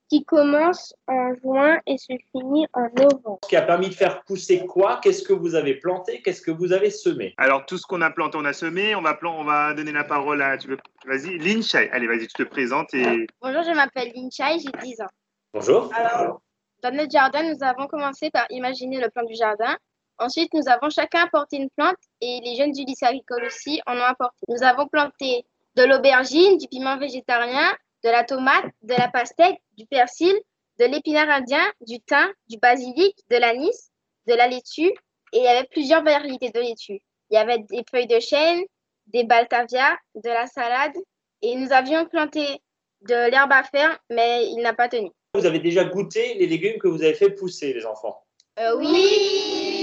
qui commence en juin et se finit en novembre. Ce qui a permis de faire pousser quoi? Qu'est-ce que vous avez planté? Qu'est-ce que vous avez semé? Alors tout ce qu'on a planté, on a semé. On va, plan... on va donner la parole à, tu veux... vas-y, Linchai. Allez, vas-y, tu te présentes et. Bonjour, je m'appelle Linchai, j'ai 10 ans. Bonjour. Alors, dans notre jardin, nous avons commencé par imaginer le plan du jardin. Ensuite, nous avons chacun apporté une plante et les jeunes du lycée agricole aussi en ont apporté. Nous avons planté de l'aubergine, du piment végétarien, de la tomate, de la pastèque, du persil, de l'épinard indien, du thym, du basilic, de l'anis, de la laitue et il y avait plusieurs variétés de laitue. Il y avait des feuilles de chêne, des baltavia, de la salade et nous avions planté de l'herbe à faire mais il n'a pas tenu. Vous avez déjà goûté les légumes que vous avez fait pousser, les enfants? Euh, Oui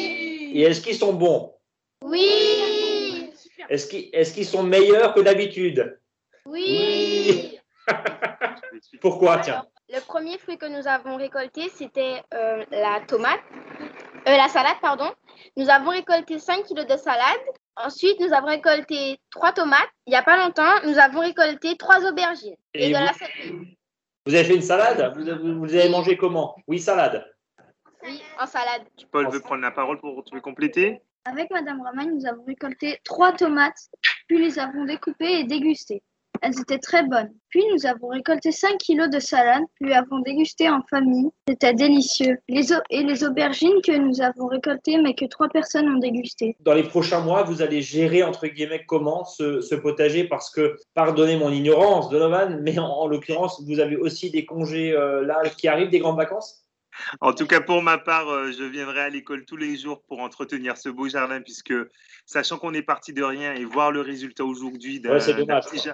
et est-ce qu'ils sont bons? Oui. Est-ce qu'ils est qu sont meilleurs que d'habitude? Oui. Pourquoi Alors, tiens Le premier fruit que nous avons récolté, c'était euh, la tomate, euh, la salade, pardon. Nous avons récolté 5 kilos de salade. Ensuite, nous avons récolté 3 tomates. Il n'y a pas longtemps, nous avons récolté 3 aubergines et, et de vous, la céleri. Vous avez fait une salade? Vous, vous, vous avez mangé comment? Oui, salade. Oui, en salade. Paul veut prendre la parole pour tu veux compléter? Avec Madame Ramagne, nous avons récolté trois tomates, puis les avons découpées et dégustées. Elles étaient très bonnes. Puis nous avons récolté 5 kilos de salade, puis avons dégusté en famille. C'était délicieux. Les et les aubergines que nous avons récoltées, mais que trois personnes ont dégustées. Dans les prochains mois, vous allez gérer, entre guillemets, comment ce, ce potager? Parce que, pardonnez mon ignorance, Donovan, mais en, en l'occurrence, vous avez aussi des congés euh, là qui arrivent, des grandes vacances? En tout cas, pour ma part, euh, je viendrai à l'école tous les jours pour entretenir ce beau jardin, puisque sachant qu'on est parti de rien et voir le résultat aujourd'hui d'un ouais, petit,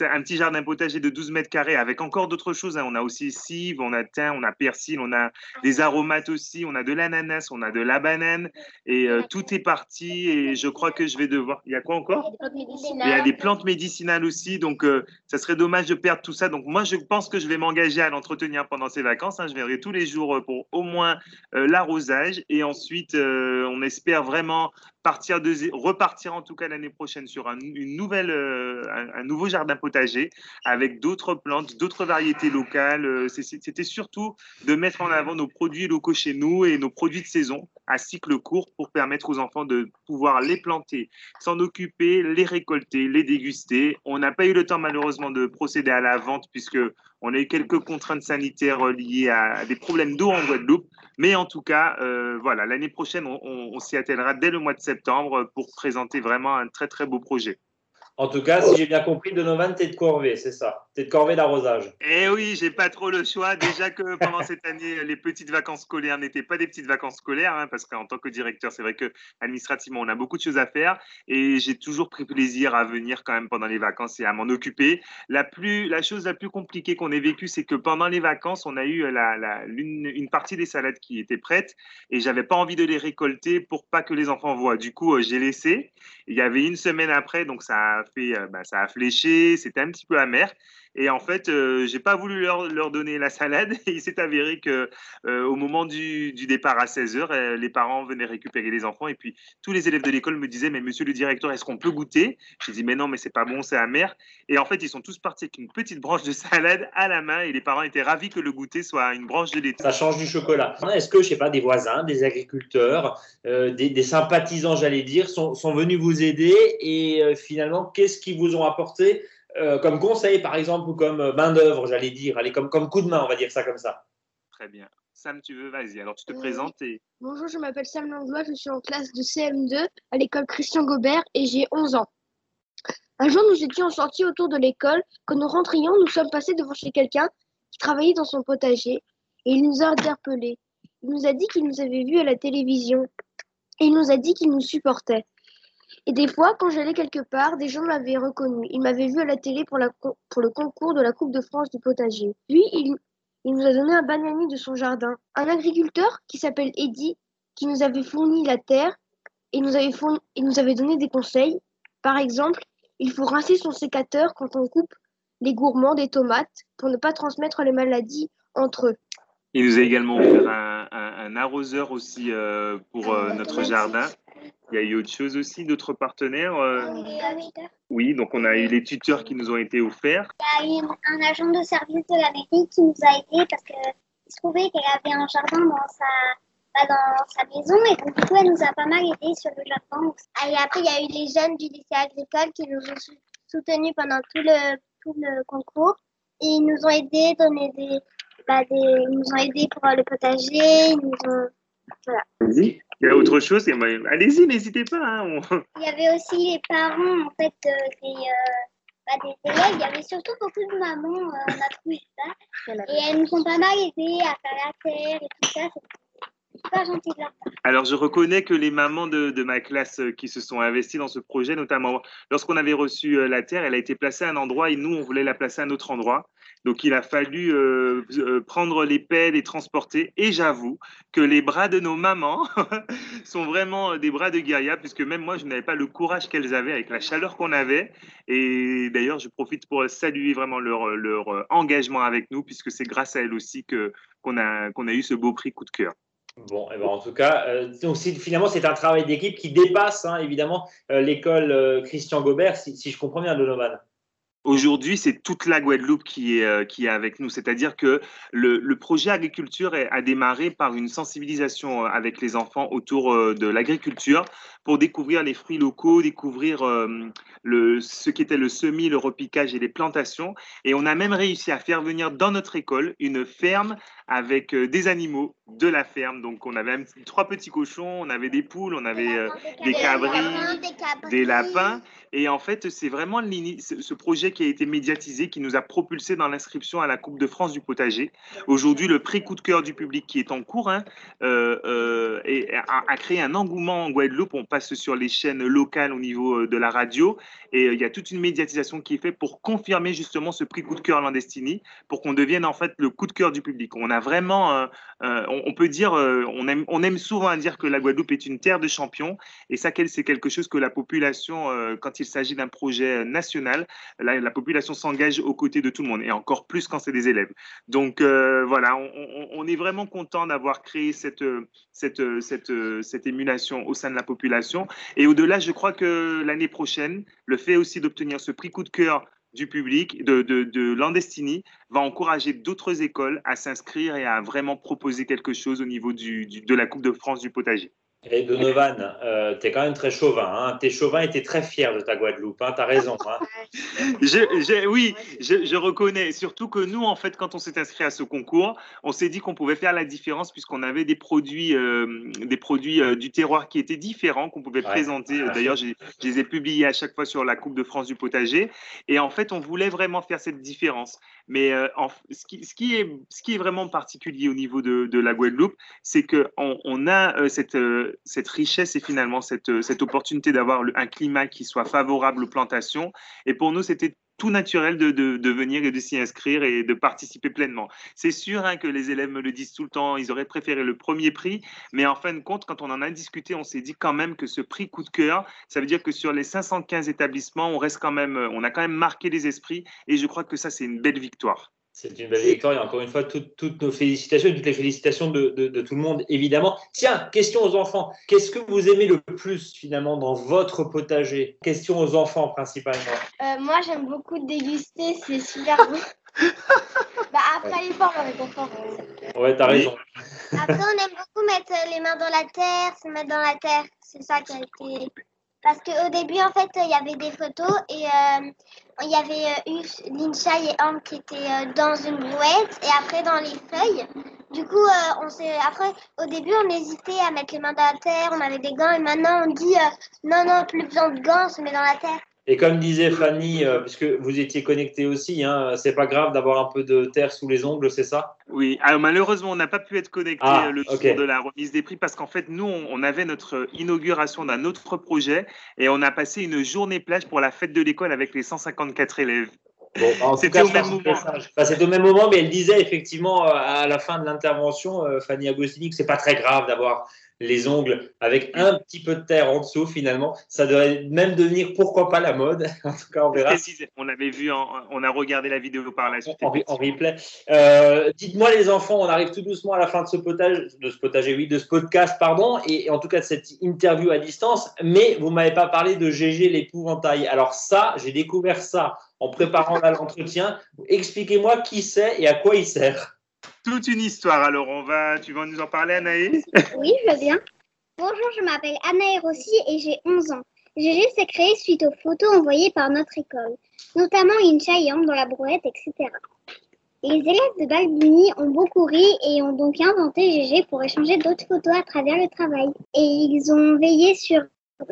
un petit jardin potager de 12 mètres carrés avec encore d'autres choses. Hein. On a aussi cive, on a thym, on a persil, on a des aromates aussi, on a de l'ananas, on a de la banane et euh, tout est parti. Et je crois que je vais devoir. Il y a quoi encore? Il y a des plantes médicinales aussi, donc euh, ça serait dommage de perdre tout ça. Donc moi, je pense que je vais m'engager à l'entretenir pendant ces vacances. Hein. Je viendrai tous les jours pour au moins euh, l'arrosage. Et ensuite, euh, on espère vraiment repartir en tout cas l'année prochaine sur euh, un, nouveau jardin potager avec d'autres plantes, d'autres variétés locales. C'était surtout de mettre en avant nos produits locaux chez nous et nos produits de saison à cycle court pour permettre aux enfants de pouvoir les planter, s'en occuper, les récolter, les déguster. On n'a pas eu le temps malheureusement de procéder à la vente puisque on a eu quelques contraintes sanitaires liées à des problèmes d'eau en Guadeloupe. Mais en tout cas, euh, voilà, l'année prochaine, on, on, on s'y attellera dès le mois de septembre pour présenter vraiment un très très beau projet. En tout cas, si j'ai bien compris, Donovan, t'es de corvée, c'est ça T'es de corvée d'arrosage. Eh oui, j'ai pas trop le choix. Déjà que pendant cette année, les petites vacances scolaires n'étaient pas des petites vacances scolaires, hein, parce qu'en tant que directeur, c'est vrai que administrativement, on a beaucoup de choses à faire, et j'ai toujours pris plaisir à venir quand même pendant les vacances et à m'en occuper. La plus, la chose la plus compliquée qu'on ait vécue, c'est que pendant les vacances, on a eu la, la, une, une, partie des salades qui étaient prêtes, et j'avais pas envie de les récolter pour pas que les enfants voient. Du coup, j'ai laissé. Il y avait une semaine après, donc ça a fait, bah, ça a fléché, c'était un petit peu amer. Et en fait, euh, j'ai pas voulu leur, donner la salade. Il s'est avéré que euh, au moment du, départ à 16h, euh, les parents venaient récupérer les enfants. Et puis tous les élèves de l'école me disaient, mais monsieur le directeur, est-ce qu'on peut goûter? J'ai dit, mais non, mais c'est pas bon, c'est amer. Et en fait, ils sont tous partis avec une petite branche de salade à la main. Et les parents étaient ravis que le goûter soit une branche de lait. Ça change du chocolat. Est-ce que, je sais pas, des voisins, des agriculteurs, des, des, sympathisants, j'allais dire, sont, venus vous aider Et finalement, qu'est-ce qu'ils vous ont apporté euh, comme conseil, par exemple, ou comme euh, main-d'œuvre, j'allais dire, allez, comme, comme coup de main, on va dire ça comme ça. Très bien. Sam, tu veux, vas-y. Alors, tu te présentes et. Bonjour, je m'appelle Sam Langlois, je suis en classe de CM2 à l'école Christian Gobert et j'ai 11 ans. Un jour, nous étions sortis autour de l'école. Quand nous rentrions, nous sommes passés devant chez quelqu'un qui travaillait dans son potager et il nous a interpellés. Il nous a dit qu'il nous avait vus à la télévision et il nous a dit qu'il nous supportait. Et des fois, quand j'allais quelque part, des gens m'avaient reconnu. Ils m'avaient vu à la télé pour, la, pour le concours de la Coupe de France du potager. Puis, il, il nous a donné un bananier de son jardin. Un agriculteur qui s'appelle Eddy, qui nous avait fourni la terre et nous avait, fourni, et nous avait donné des conseils. Par exemple, il faut rincer son sécateur quand on coupe les gourmands des tomates pour ne pas transmettre les maladies entre eux. Il nous a également offert un, un, un arroseur aussi euh, pour euh, notre jardin. Il y a eu autre chose aussi, d'autres partenaires euh... Oui, donc on a eu les tuteurs qui nous ont été offerts. Il y a eu un agent de service de la mairie qui nous a aidés parce qu'il se trouvait qu'elle avait un jardin dans sa, bah, dans sa maison et donc du coup elle nous a pas mal aidés sur le jardin. Et après il y a eu les jeunes du lycée agricole qui nous ont soutenus pendant tout le, tout le concours et ils nous ont aidés, donné des, bah, des, ils nous ont aidés pour le potager, ils nous ont voilà. Vas-y. Il y a autre chose Allez-y, n'hésitez pas. Hein. Il y avait aussi les parents, en fait, euh, des, euh, bah, des élèves. Il y avait surtout beaucoup de mamans, euh, on a trouvé ça. Et elles nous ont pas mal aidés à faire la terre et tout ça. Pas gentil de leur part. Alors, je reconnais que les mamans de, de, ma classe qui se sont investies dans ce projet, notamment lorsqu'on avait reçu la terre, elle a été placée à un endroit et nous, on voulait la placer à un autre endroit. Donc il a fallu euh, euh, prendre les pelles et transporter. Et j'avoue que les bras de nos mamans sont vraiment des bras de guérilla, puisque même moi, je n'avais pas le courage qu'elles avaient avec la chaleur qu'on avait. Et d'ailleurs, je profite pour saluer vraiment leur, leur engagement avec nous, puisque c'est grâce à elles aussi que, qu'on, a, qu'on a eu ce beau prix coup de cœur. Bon, eh ben en tout cas, euh, donc finalement, c'est un travail d'équipe qui dépasse hein, évidemment euh, l'école euh, Christian Gobert, si, si, je comprends bien, Donovan. Aujourd'hui, c'est toute la Guadeloupe qui est, euh, avec nous. C'est-à-dire que le, le, projet agriculture a démarré par une sensibilisation euh, avec les enfants autour euh, de l'agriculture pour découvrir les fruits locaux, découvrir le, ce qu'était le semis, le repiquage et les plantations. Et on a même réussi à faire venir dans notre école une ferme avec des animaux de la ferme. Donc, on avait trois petits cochons, on avait des poules, on avait des cabris, des lapins. Et en fait, c'est vraiment ce projet qui a été médiatisé qui nous a propulsé dans l'inscription à la Coupe de France du potager. Aujourd'hui, le prix coup de cœur du public qui est en cours hein, euh, euh, a, créé un engouement en Guadeloupe. On sur les chaînes locales au niveau de la radio et euh, il y a toute une médiatisation qui est faite pour confirmer justement ce prix coup de cœur Landestini pour qu'on devienne en fait le coup de cœur du public. On a vraiment, euh, on, peut dire, on aime, on aime souvent à dire que la Guadeloupe est une terre de champions et ça, c'est quelque chose que la population, quand il s'agit d'un projet national, la, la population s'engage aux côtés de tout le monde, et encore plus quand c'est des élèves. Donc euh, voilà, on, est vraiment content d'avoir créé cette, cette, cette, cette émulation au sein de la population. Et au-delà, je crois que l'année prochaine, le fait aussi d'obtenir ce prix coup de cœur du public, de, de, de Landestini, va encourager d'autres écoles à s'inscrire et à vraiment proposer quelque chose au niveau de la Coupe de France du potager. Et Donovan, euh, tu es quand même très chauvin. Hein tu es chauvin et tu es très fier de ta Guadeloupe. Hein tu as raison. Hein je, je, oui, je, je, reconnais. Surtout que nous, en fait, quand on s'est inscrit à ce concours, on s'est dit qu'on pouvait faire la différence puisqu'on avait des produits, euh, des produits euh, du terroir qui étaient différents, qu'on pouvait ouais. présenter. D'ailleurs, je les ai publiés à chaque fois sur la Coupe de France du potager. Et en fait, on voulait vraiment faire cette différence. Mais euh, ce, qui, est, vraiment particulier au niveau de, la Guadeloupe, c'est qu'on on a euh, cette, euh, cette richesse et finalement cette opportunité d'avoir un climat qui soit favorable aux plantations. Et pour nous, c'était tout naturel de, de, venir et de s'y inscrire et de participer pleinement. C'est sûr hein, que les élèves me le disent tout le temps, ils auraient préféré le premier prix, mais en fin de compte, quand on en a discuté, on s'est dit quand même que ce prix coup de cœur, ça veut dire que sur les 515 établissements, on reste quand même, on a quand même marqué les esprits et je crois que ça, c'est une belle victoire. C'est une belle victoire et encore une fois, toutes nos félicitations, toutes les félicitations de, de, tout le monde, évidemment. Tiens, question aux enfants. Qu'est-ce que vous aimez le plus finalement dans votre potager? Question aux enfants principalement. Euh, moi, j'aime beaucoup déguster, c'est super bon. bah, après l'effort, on est Ouais, t'as raison. Après, on aime beaucoup mettre les mains dans la terre, se mettre dans la terre. C'est ça qui a été parce qu'au début, en fait, il y avait des photos et euh, il y avait euh, eu Lincha et Ambre qui étaient euh, dans une brouette et après dans les feuilles. Du coup, on s'est après au début, on hésitait à mettre les mains dans la terre, on avait des gants et maintenant on dit non non, plus besoin de gants, on se met dans la terre. Et comme disait Fanny, euh, puisque vous étiez connecté aussi, hein, c'est pas grave d'avoir un peu de terre sous les ongles, c'est ça? Oui, alors malheureusement, on n'a pas pu être connecté ah, euh, le jour de la remise des prix parce qu'en fait, nous, on, avait notre inauguration d'un autre projet et on a passé une journée plage pour la fête de l'école avec les 154 élèves. Bon, C'était au même moment. C'est au même moment, mais elle disait effectivement euh, à la fin de l'intervention, Fanny Agostini, que c'est pas très grave d'avoir les ongles avec un petit peu de terre en dessous finalement. Ça devrait même devenir pourquoi pas la mode. en tout cas, on verra. On avait vu, on a regardé la vidéo par la suite. En, replay. Euh, dites-moi les enfants, on arrive tout doucement à la fin de ce potage, de ce potager, oui, de ce podcast, pardon, et en tout cas de cette interview à distance. Mais vous m'avez pas parlé de GG l'épouvantail. Alors ça, j'ai découvert ça en préparant l'entretien. Expliquez-moi qui c'est et à quoi il sert toute une histoire. Alors, on va, tu vas nous en parler, Anaïs? Oui, je veux bien. Bonjour, je m'appelle Anaïs Rossi et j'ai 11 ans. GG s'est créé suite aux photos envoyées par notre école, notamment une chaillante dans la brouette, etc. Les élèves de Balbini ont beaucoup ri et ont donc inventé GG pour échanger d'autres photos à travers le travail. Et ils ont veillé sur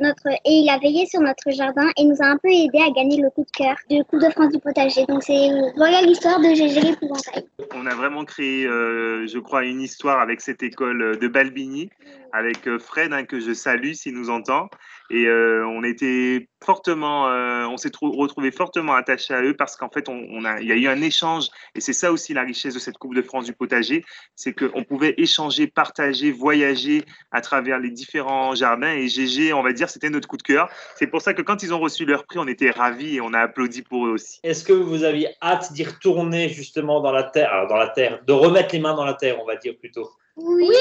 notre, et il a veillé sur notre jardin et nous a un peu aidé à gagner le coup de cœur du Coupe de France du potager. Donc c'est voilà l'histoire de Gégé l'épouvantail. On a vraiment créé, euh, je crois, une histoire avec cette école de Balbini, avec euh, Fred hein, que je salue s'il nous entend. Et euh, on était fortement, euh, on s'est retrouvé fortement attaché à eux parce qu'en fait, on, a, il y a eu un échange et c'est ça aussi la richesse de cette Coupe de France du potager, c'est qu'on pouvait échanger, partager, voyager à travers les différents jardins et GG, on va dire, c'était notre coup de cœur. C'est pour ça que quand ils ont reçu leur prix, on était ravis et on a applaudi pour eux aussi. Est-ce que vous aviez hâte d'y retourner justement dans la terre, alors dans la terre, de remettre les mains dans la terre, on va dire plutôt? Oui.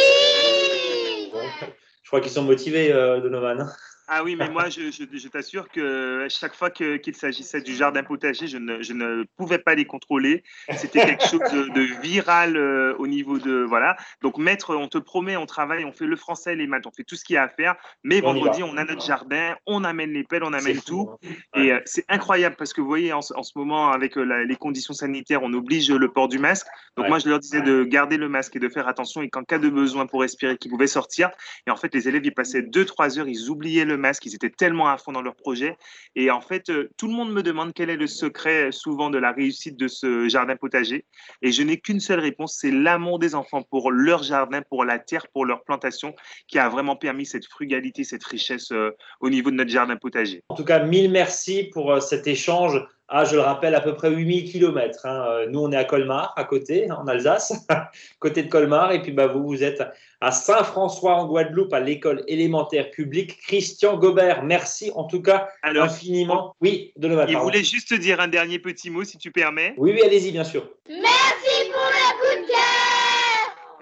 Je crois qu'ils sont motivés, euh, Donovan. Ah oui, mais moi, je, je, t'assure que chaque fois qu'il s'agissait du jardin potager, je ne, je ne, pouvais pas les contrôler. C'était quelque chose de, viral euh, au niveau de. Voilà. Donc, maître, on te promet, on travaille, on fait le français, les maths, on fait tout ce qu'il y a à faire. Mais vendredi, on a notre jardin, on amène les pelles, on amène tout. Hein. Et euh, c'est incroyable parce que vous voyez, en, en ce moment, avec euh, les conditions sanitaires, on oblige le port du masque. Donc, moi, je leur disais de garder le masque et de faire attention et qu'en cas de besoin pour respirer, qu'ils pouvaient sortir. Et en fait, les élèves, ils passaient 2-3 heures, ils oubliaient le masque, ils étaient tellement à fond dans leur projet. Et en fait, euh, tout le monde me demande quel est le secret euh, souvent de la réussite de ce jardin potager. Et je n'ai qu'une seule réponse, c'est l'amour des enfants pour leur jardin, pour la terre, pour leur plantation, qui a vraiment permis cette frugalité, cette richesse euh, au niveau de notre jardin potager. En tout cas, mille merci pour cet échange ah, je le rappelle, à peu près 8000 km. Hein. Euh, nous, on est à Colmar, à côté, en Alsace, côté de Colmar. Et puis, bah, vous, vous êtes à Saint-François, en Guadeloupe, à l'école élémentaire publique. Christian Gobert, merci en tout cas infiniment. Oui, de le Il voulait juste dire un dernier petit mot, si tu permets. Oui, oui, allez-y, bien sûr. Merci pour le coup de cœur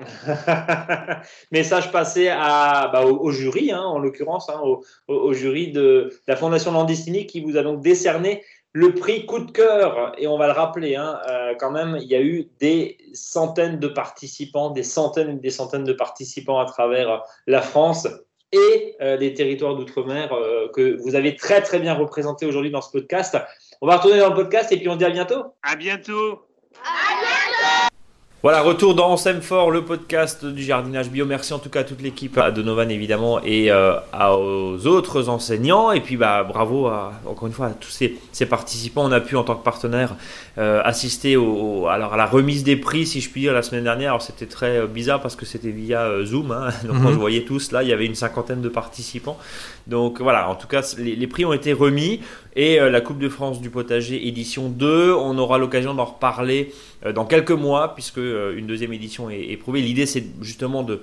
Message passé à, bah, au, jury, hein, en l'occurrence, hein, au, au, jury de la Fondation Landestini qui vous a donc décerné le prix coup de cœur, et on va le rappeler, hein, euh, quand même, il y a eu des centaines de participants, des centaines et des centaines de participants à travers la France et euh, les territoires d'outre-mer euh, que vous avez très très bien représentés aujourd'hui dans ce podcast. On va retourner dans le podcast et puis on se dit à bientôt. À bientôt. À bientôt. Voilà, retour dans Semfort, le podcast du jardinage bio. Merci en tout cas à toute l'équipe, à Donovan évidemment, et euh, aux autres enseignants. Et puis bah, bravo à, encore une fois à tous ces, participants. On a pu en tant que partenaire euh, assister au, alors, à la remise des prix, si je puis dire, la semaine dernière. Alors c'était très euh, bizarre parce que c'était via Zoom. Hein. Donc on mhm. voyait tous là, il y avait une cinquantaine de participants. Donc voilà, en tout cas, les, les prix ont été remis. Et la Coupe de France du potager édition 2, on aura l'occasion d'en reparler euh, dans quelques mois, puisque euh, une deuxième édition est, prouvée. L'idée, c'est justement de,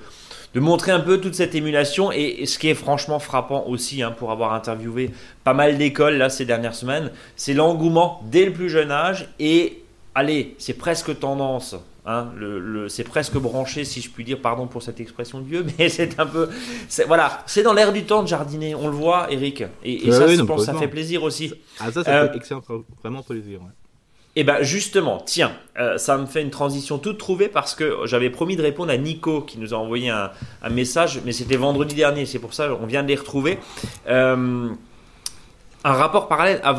de montrer un peu toute cette émulation et, ce qui est franchement frappant aussi hein, pour avoir interviewé pas mal d'écoles là ces dernières semaines, c'est l'engouement dès le plus jeune âge et allez, c'est presque tendance. Hein, le, c'est presque branché, si je puis dire, pardon pour cette expression de vieux, mais c'est un peu, voilà, c'est dans l'air du temps de jardiner, on le voit, Eric, et, ça, je pense, ça fait plaisir aussi. Ah ça, ça fait euh, vraiment plaisir. Et eh bien justement, tiens, euh, ça me fait une transition toute trouvée parce que j'avais promis de répondre à Nico qui nous a envoyé un, message, mais c'était vendredi dernier, c'est pour ça qu'on vient de les retrouver. Euh, un rapport parallèle à,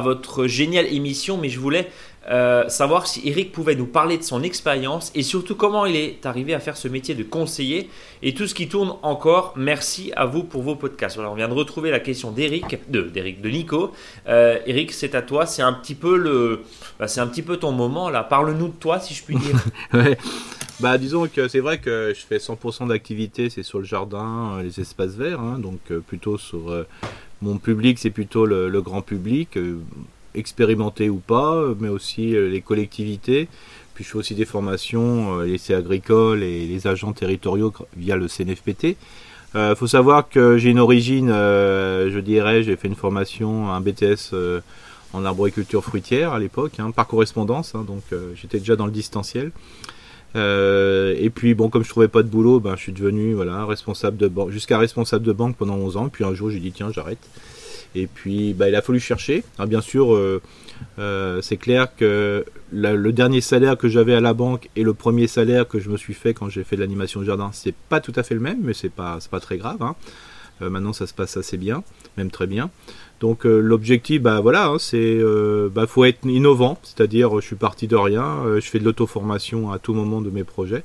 votre géniale émission, mais je voulais euh, savoir si Eric pouvait nous parler de son expérience et surtout comment il est arrivé à faire ce métier de conseiller et tout ce qui tourne encore. Merci à vous pour vos podcasts. On vient de retrouver la question d'Eric, de d'Eric, de Nico. Euh, Eric, c'est à toi. C'est un petit peu bah, un petit peu ton moment là. Parle-nous de toi, si je puis dire. Bah, disons que c'est vrai que je fais 100% d'activité, c'est sur le jardin, euh, les espaces verts, hein, donc plutôt sur mon public, c'est plutôt le, grand public expérimentés ou pas, mais aussi euh, les collectivités. Puis je fais aussi des formations, euh, les C agricoles et les agents territoriaux via le CNFPT. Il euh, faut savoir que j'ai une origine, je dirais, j'ai fait une formation, un BTS en arboriculture fruitière à l'époque, hein, par correspondance, hein, donc j'étais déjà dans le distanciel. Et puis bon, comme je trouvais pas de boulot, ben je suis devenu voilà responsable de banque, jusqu'à responsable de banque pendant 11 ans. Puis un jour, j'ai dit tiens, j'arrête. Et puis, bah, il a fallu chercher. Ah, bien sûr, euh, euh, c'est clair que le dernier salaire que j'avais à la banque et le premier salaire que je me suis fait quand j'ai fait de l'animation de jardin, c'est pas tout à fait le même, mais c'est pas, pas très grave. Hein. Euh, maintenant, ça se passe assez bien, même très bien. Donc l'objectif, bah voilà, hein, c'est, bah faut être innovant, c'est-à-dire je suis parti de rien, je fais de l'auto-formation à tout moment de mes projets.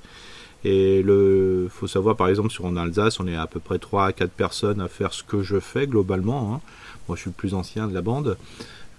Et le faut savoir par exemple sur en Alsace, on est à peu près 3 à 4 personnes à faire ce que je fais globalement. Hein. Moi, je suis le plus ancien de la bande.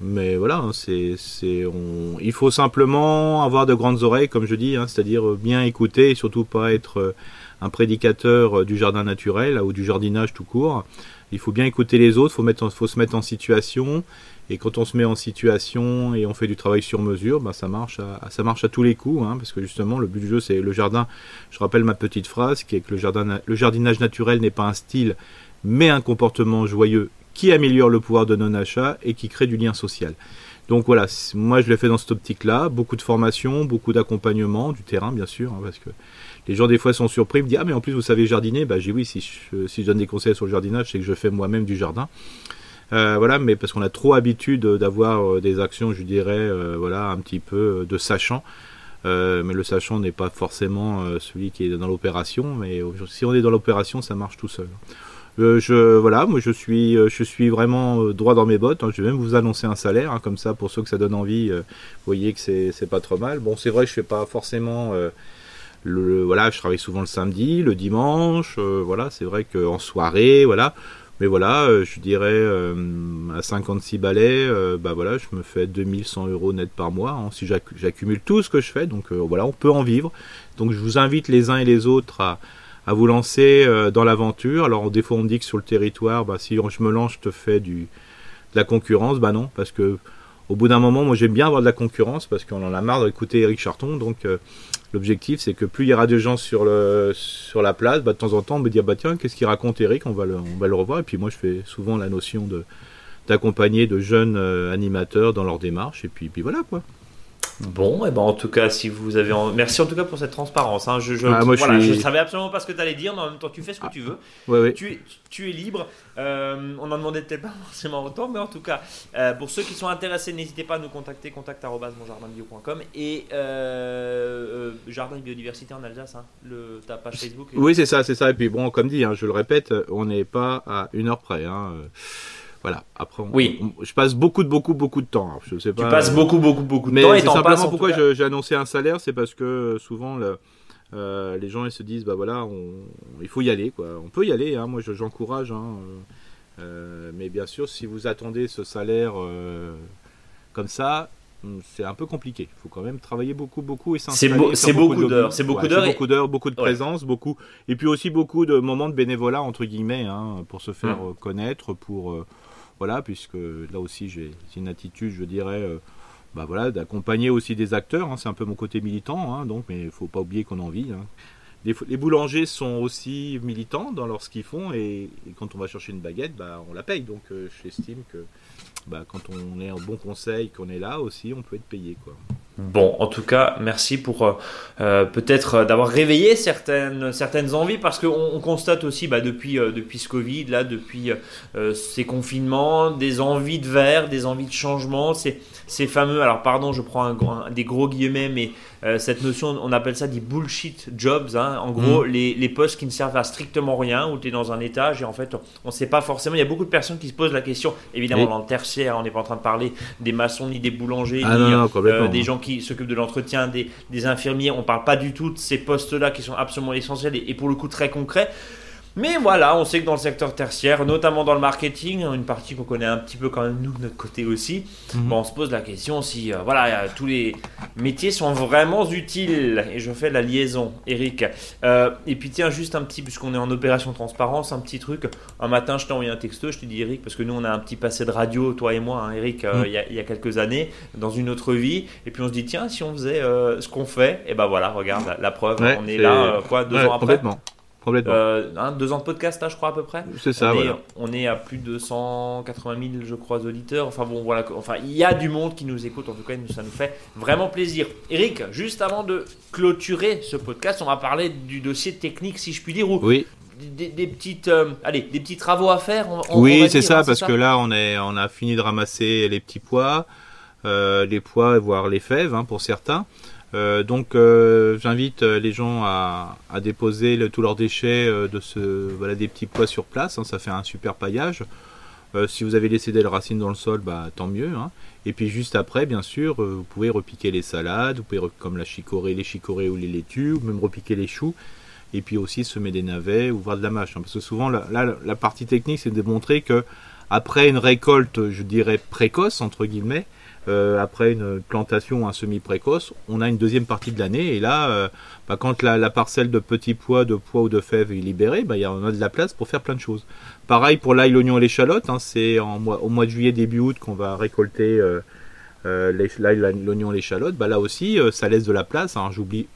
Mais voilà, hein, c'est, c'est, on... il faut simplement avoir de grandes oreilles, comme je dis, c'est-à-dire euh, bien écouter et surtout pas être euh, un prédicateur euh, du jardin naturel ou du jardinage tout court. Il faut bien écouter les autres, faut faut se mettre en situation. Et quand on se met en situation et on fait du travail sur mesure, bah ça marche, à, ça marche à tous les coups, hein, parce que justement le but du jeu c'est le jardin. Je rappelle ma petite phrase qui est que le jardinage naturel n'est pas un style, mais un comportement joyeux qui améliore le pouvoir de non-achat et qui crée du lien social. Donc voilà, moi je l'ai fait dans cette optique-là, beaucoup de formation, beaucoup d'accompagnement, du terrain bien sûr, hein, parce que les gens des fois sont surpris, me disent ah mais en plus vous savez jardiner, bah j'ai oui si je, donne des conseils sur le jardinage, c'est que je fais moi-même du jardin. Euh, voilà, mais parce qu'on a trop habitude d'avoir euh, des actions, je dirais, euh, voilà, un petit peu de sachant. mais le sachant n'est pas forcément celui qui est dans l'opération, mais si on est dans l'opération, ça marche tout seul. Je voilà, moi je suis je suis vraiment droit dans mes bottes. Hein. Je vais même vous annoncer un salaire hein, comme ça pour ceux que ça donne envie. vous voyez que c'est pas trop mal. Bon, c'est vrai que je fais pas forcément voilà, je travaille souvent le samedi, le dimanche. voilà, c'est vrai qu'en soirée, voilà. Mais voilà, je dirais à 56 balais, bah voilà, je me fais 2100 euros net par mois hein, si j'accumule tout ce que je fais. Donc voilà, on peut en vivre. Donc je vous invite les uns et les autres à à vous lancer euh, dans l'aventure. Alors des fois on dit que sur le territoire, bah, si je me lance, je te fais du, de la concurrence. Bah non, parce que au bout d'un moment, moi j'aime bien avoir de la concurrence parce qu'on en a marre d'écouter Eric Charton. Donc euh, l'objectif c'est que plus il y aura de gens sur, le, sur la place, bah, de temps en temps on me dit bah tiens qu'est-ce qu'il raconte Eric, on va, le, on va le revoir. Et puis moi je fais souvent la notion d'accompagner de jeunes euh, animateurs dans leur démarche. Et puis, puis voilà quoi. Bon, et eh ben en tout cas, si vous avez, merci en tout cas pour cette transparence. Hein. Je, je, ah, je, savais absolument pas ce que tu allais dire, mais en même temps, tu fais ce que tu veux. ouais, Tu, es, tu es libre. Euh, on en demandait peut-être pas forcément autant, mais en tout cas, euh, pour ceux qui sont intéressés, n'hésitez pas à nous contacter, contact@monjardinbio.com et euh, Jardin de biodiversité en Alsace, hein, le, ta page Facebook. Oui, c'est ça, c'est ça. Et puis bon, comme dit, hein, je le répète, on n'est pas à une heure près. Hein voilà. Après, on- Oui. on- je passe beaucoup de beaucoup beaucoup de temps. Alors, je sais Tu pas. passes beaucoup, beaucoup, beaucoup de Mais temps et c'est simplement pourquoi j'ai annoncé un salaire, c'est parce que euh, souvent le- euh, les gens ils se disent bah voilà, on- il faut y aller quoi. On peut y aller, hein, moi je- j'encourage. hein, euh, euh, mais bien sûr, si vous attendez ce salaire euh, comme ça, hum, c'est un peu compliqué. Il faut quand même travailler beaucoup, beaucoup et s'installer, c'est beaucoup d'heures, c'est beaucoup d'heures beaucoup d'heures, beaucoup de Ouais. présence, beaucoup et puis aussi beaucoup de moments de bénévolat entre guillemets hein, pour se faire Mm. euh, connaître, pour euh, voilà, puisque là aussi j'ai une attitude, je dirais. euh, bah voilà, d'accompagner aussi des acteurs, hein, c'est un peu mon côté militant, hein, donc, mais il faut pas oublier qu'on en vit. hein. Les, boulangers sont aussi militants dans leur ce qu'ils font, et, et quand on va chercher une baguette, bah, on la paye. Donc euh, j'estime que bah, quand on est en bon conseil, qu'on est là aussi, on peut être payé. Quoi. Bon, en tout cas, merci pour euh, euh, peut-être euh, d'avoir réveillé certaines, certaines envies parce qu'on on constate aussi bah, depuis, euh, depuis ce Covid, là, depuis euh, ces confinements, des envies de verre, des envies de changement, ces, ces fameux, alors pardon, je prends un, des gros guillemets, mais cette notion, on appelle ça des bullshit jobs, hein. en gros, les, les postes qui ne servent à strictement rien, où tu es dans un étage et en fait, on ne sait pas forcément, il y a beaucoup de personnes qui se posent la question, évidemment, Oui. dans le tertiaire, on n'est pas en train de parler des maçons ni des boulangers, Ah ni non, non, complètement. des gens qui s'occupent de l'entretien, des, infirmiers. On parle pas du tout de ces postes-là qui sont absolument essentiels et pour le coup très concrets. Mais voilà, on sait que dans le secteur tertiaire, notamment dans le marketing, une partie qu'on connaît un petit peu quand même nous de notre côté aussi, bon, on se pose la question si euh, voilà tous les métiers sont vraiment utiles. Et je fais la liaison, Eric. Euh, et puis tiens, juste un petit, puisqu'on est en opération transparence, un petit truc. Un matin, je t'ai envoyé un texto, je t'ai dit Eric, parce que nous on a un petit passé de radio, toi et moi, hein, Eric, euh, Mhm. il y, a, il y a quelques années, dans une autre vie. Et puis on se dit tiens, si on faisait ce qu'on fait, et ben voilà, regarde la, la preuve, Ouais, on est là quoi deux Ouais, ans après. Complètement. Euh, hein, deux ans de podcast, là, je crois à peu près. c'est ça, on, voilà. est, on est à plus de 180 000, je crois, auditeurs. Enfin bon, voilà. Enfin, il y a du monde qui nous écoute. En tout cas, ça nous fait vraiment plaisir. Eric, juste avant de clôturer ce podcast, on va parler du dossier technique, si je puis dire, ou Oui, des, des petites, euh, allez, des petits travaux à faire. on- on- on oui c'est ça, hein, parce que là, on, est, on a fini de ramasser les petits pois, euh, les pois, voire les fèves hein, pour certains. Euh, donc, euh, j'invite euh, les gens à, déposer tous leurs déchets de ce, voilà, des petits pois sur place. hein, ça fait un super paillage. Si vous avez laissé des racines dans le sol, bah, tant mieux. hein. Et puis juste après, bien sûr, vous pouvez repiquer les salades, vous pouvez comme la chicorée, les chicorées ou les laitues, ou même repiquer les choux. Et puis aussi semer des navets ou voir de la mâche. hein. parce que souvent, la, là, la partie technique, c'est de démontrer que après une récolte, je dirais précoce entre guillemets, euh, après une plantation un semi précoce, on a une deuxième partie de l'année. Et là, euh, bah, quand la, parcelle de petits pois, de pois ou de fèves est libérée, bah, y a, on a de la place pour faire plein de choses. Pareil pour l'ail, l'oignon et l'échalote. Hein, c'est au mois de juillet, début août qu'on va récolter euh, l'ail, l'oignon et l'échalote. Bah, là aussi, ça laisse de la place. hein.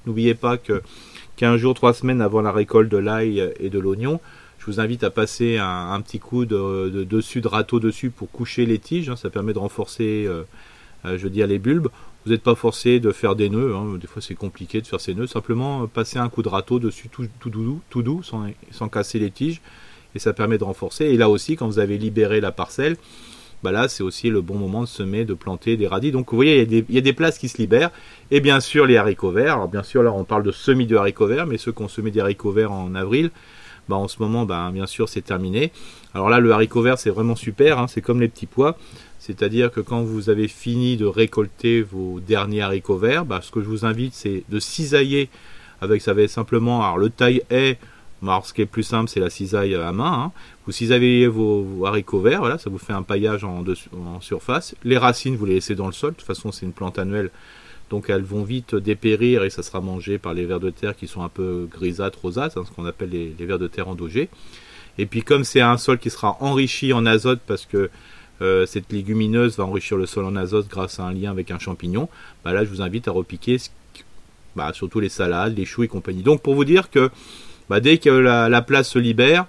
N'oubliez pas que 15 jours, 3 semaines avant la récolte de l'ail et de l'oignon, je vous invite à passer un, petit coup de, de dessus de râteau dessus pour coucher les tiges. hein. ça permet de renforcer, je veux dire, les bulbes. Vous n'êtes pas forcé de faire des nœuds. hein. Des fois, c'est compliqué de faire ces nœuds. Simplement, euh, passer un coup de râteau dessus tout, tout doux, tout doux sans, sans casser les tiges. Et ça permet de renforcer. Et là aussi, quand vous avez libéré la parcelle, bah là, c'est aussi le bon moment de semer, de planter des radis. Donc, vous voyez, il y, a des, il y a des places qui se libèrent. Et bien sûr, les haricots verts. Alors, bien sûr, là, on parle de semis de haricots verts, mais ceux qui ont semé des haricots verts en avril, bah, en ce moment, bah, bien sûr, c'est terminé. Alors là, le haricot vert, c'est vraiment super. hein. c'est comme les petits pois. C'est-à-dire que quand vous avez fini de récolter vos derniers haricots verts, bah, ce que je vous invite, c'est de cisailler avec, ça va être simplement, alors le taille est, alors ce qui est plus simple, c'est la cisaille à main. hein. Vous cisaillez vos, haricots verts, voilà, ça vous fait un paillage en surface. Les racines, vous les laissez dans le sol. De toute façon, c'est une plante annuelle. Donc elles vont vite dépérir et ça sera mangé par les vers de terre qui sont un peu grisâtres, rosâtres, hein, ce qu'on appelle les, les vers de terre endogés. Et puis comme c'est un sol qui sera enrichi en azote parce que euh, cette légumineuse va enrichir le sol en azote grâce à un lien avec un champignon, bah là je vous invite à repiquer bah, surtout les salades, les choux et compagnie. Donc pour vous dire que bah, dès que la, la place se libère,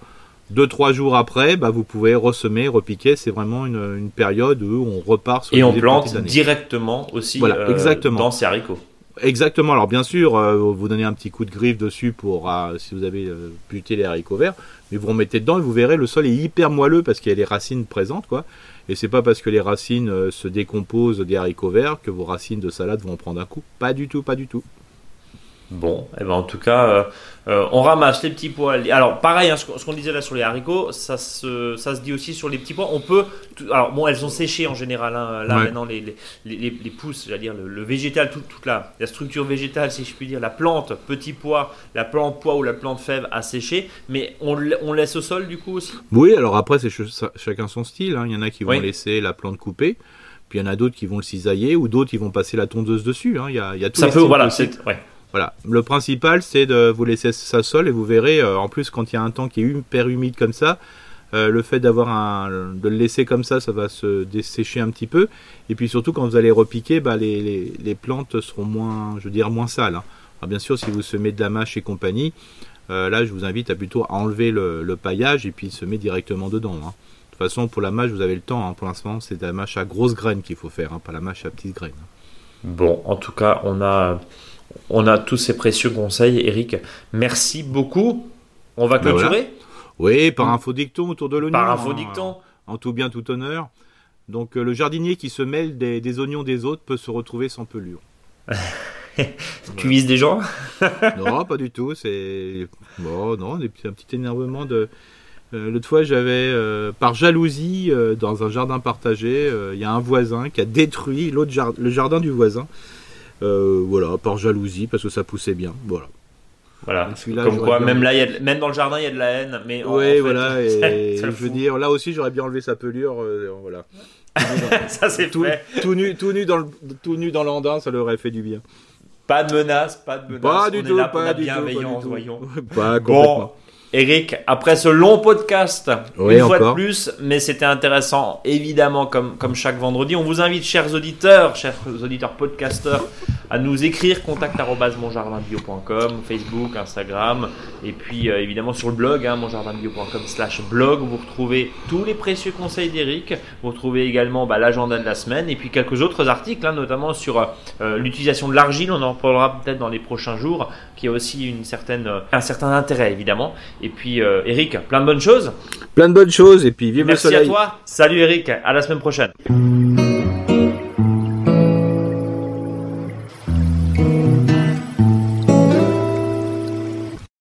deux trois jours après, bah, vous pouvez ressemer, repiquer. C'est vraiment une, une période où on repart sur Et on plante directement aussi Voilà, euh, exactement. dans ces haricots. Exactement. Alors bien sûr, euh, vous donnez un petit coup de griffe dessus pour euh, si vous avez euh, buté les haricots verts, mais vous remettez dedans et vous verrez le sol est hyper moelleux parce qu'il y a les racines présentes quoi. Et c'est pas parce que les racines euh, se décomposent des haricots verts que vos racines de salade vont en prendre un coup. Pas du tout, pas du tout. Bon, et eh ben en tout cas, euh, euh, on ramasse les petits pois. Alors pareil, hein, ce qu'on disait là sur les haricots, ça se, ça se dit aussi sur les petits pois. On peut, alors bon, elles sont séchées en général. Hein, là maintenant, les, les, les, les pousses, j'allais dire le, végétal, toute la, la, structure végétale, si je puis dire, la plante, petit pois, la plante pois ou la plante fève à sécher. Mais on, on laisse au sol du coup aussi? Oui, alors après c'est chacun son style. Hein. Il y en a qui vont laisser la plante coupée. Puis il y en a d'autres qui vont le cisailler ou d'autres qui vont passer la tondeuse dessus. Il y a, il y a tout ça peut, voilà, c'est ouais. Voilà. Le principal, c'est de vous laisser ça sol et vous verrez, euh, en plus, quand il y a un temps qui est hyper humide comme ça, euh, le fait d'avoir un, de le laisser comme ça, ça va se dessécher un petit peu. Et puis surtout, quand vous allez repiquer, bah, les, les, les plantes seront moins, je veux dire, moins sales. Hein. Alors bien sûr, si vous semez de la mâche et compagnie, euh, là, je vous invite à plutôt enlever le, le paillage et puis semer directement dedans. Hein. De toute façon, pour la mâche, vous avez le temps. Hein. Pour l'instant, c'est de la mâche à grosses graines qu'il faut faire, pas la mâche à petites graines. Bon, en tout cas, on a on a tous ces précieux conseils. Eric, merci beaucoup. On va ben clôturer Oui, par un faux dicton autour de l'oignon. Par un faux dicton. En, tout bien, tout honneur. Donc euh, le jardinier qui se mêle des, oignons des autres peut se retrouver sans pelure. tu vises des gens Non, pas du tout. C'est bon, non, un petit énervement de. Euh, l'autre fois, j'avais, euh, par jalousie, dans un jardin partagé, il y a un voisin qui a détruit l'autre le jardin du voisin. Euh, voilà, par jalousie, parce que ça poussait bien. Voilà. Voilà. Comme quoi, même là, y a même dans le jardin, il y a de la haine. Mais oui, voilà. Et je veux dire, là aussi, j'aurais bien enlevé sa pelure. Euh, voilà. ça c'est tout, tout nu, tout nu dans le, tout nu dans l'andin, ça leur aurait fait du bien. Pas de menace, pas de menace. Pas du On tout, est là pas, du tout, voyons. Pas complètement. Eric, après ce long podcast, une fois de plus, mais c'était intéressant, évidemment, comme, comme chaque vendredi. On vous invite, chers auditeurs, chers auditeurs podcasteurs, à nous écrire contact@monjardinbio.com, Facebook, Instagram, et puis euh, évidemment sur le blog, hein, monjardinbio.com slash blog, vous retrouvez tous les précieux conseils d'Eric. Vous retrouvez également bah, l'agenda de la semaine, et puis quelques autres articles, hein, notamment sur euh, l'utilisation de l'argile. On en parlera peut-être dans les prochains jours, qui a aussi une certaine, euh, un certain intérêt, évidemment. Et puis, euh, Eric, plein de bonnes choses. Plein de bonnes choses, et puis vive le soleil. Merci à toi. Salut Eric, à la semaine prochaine.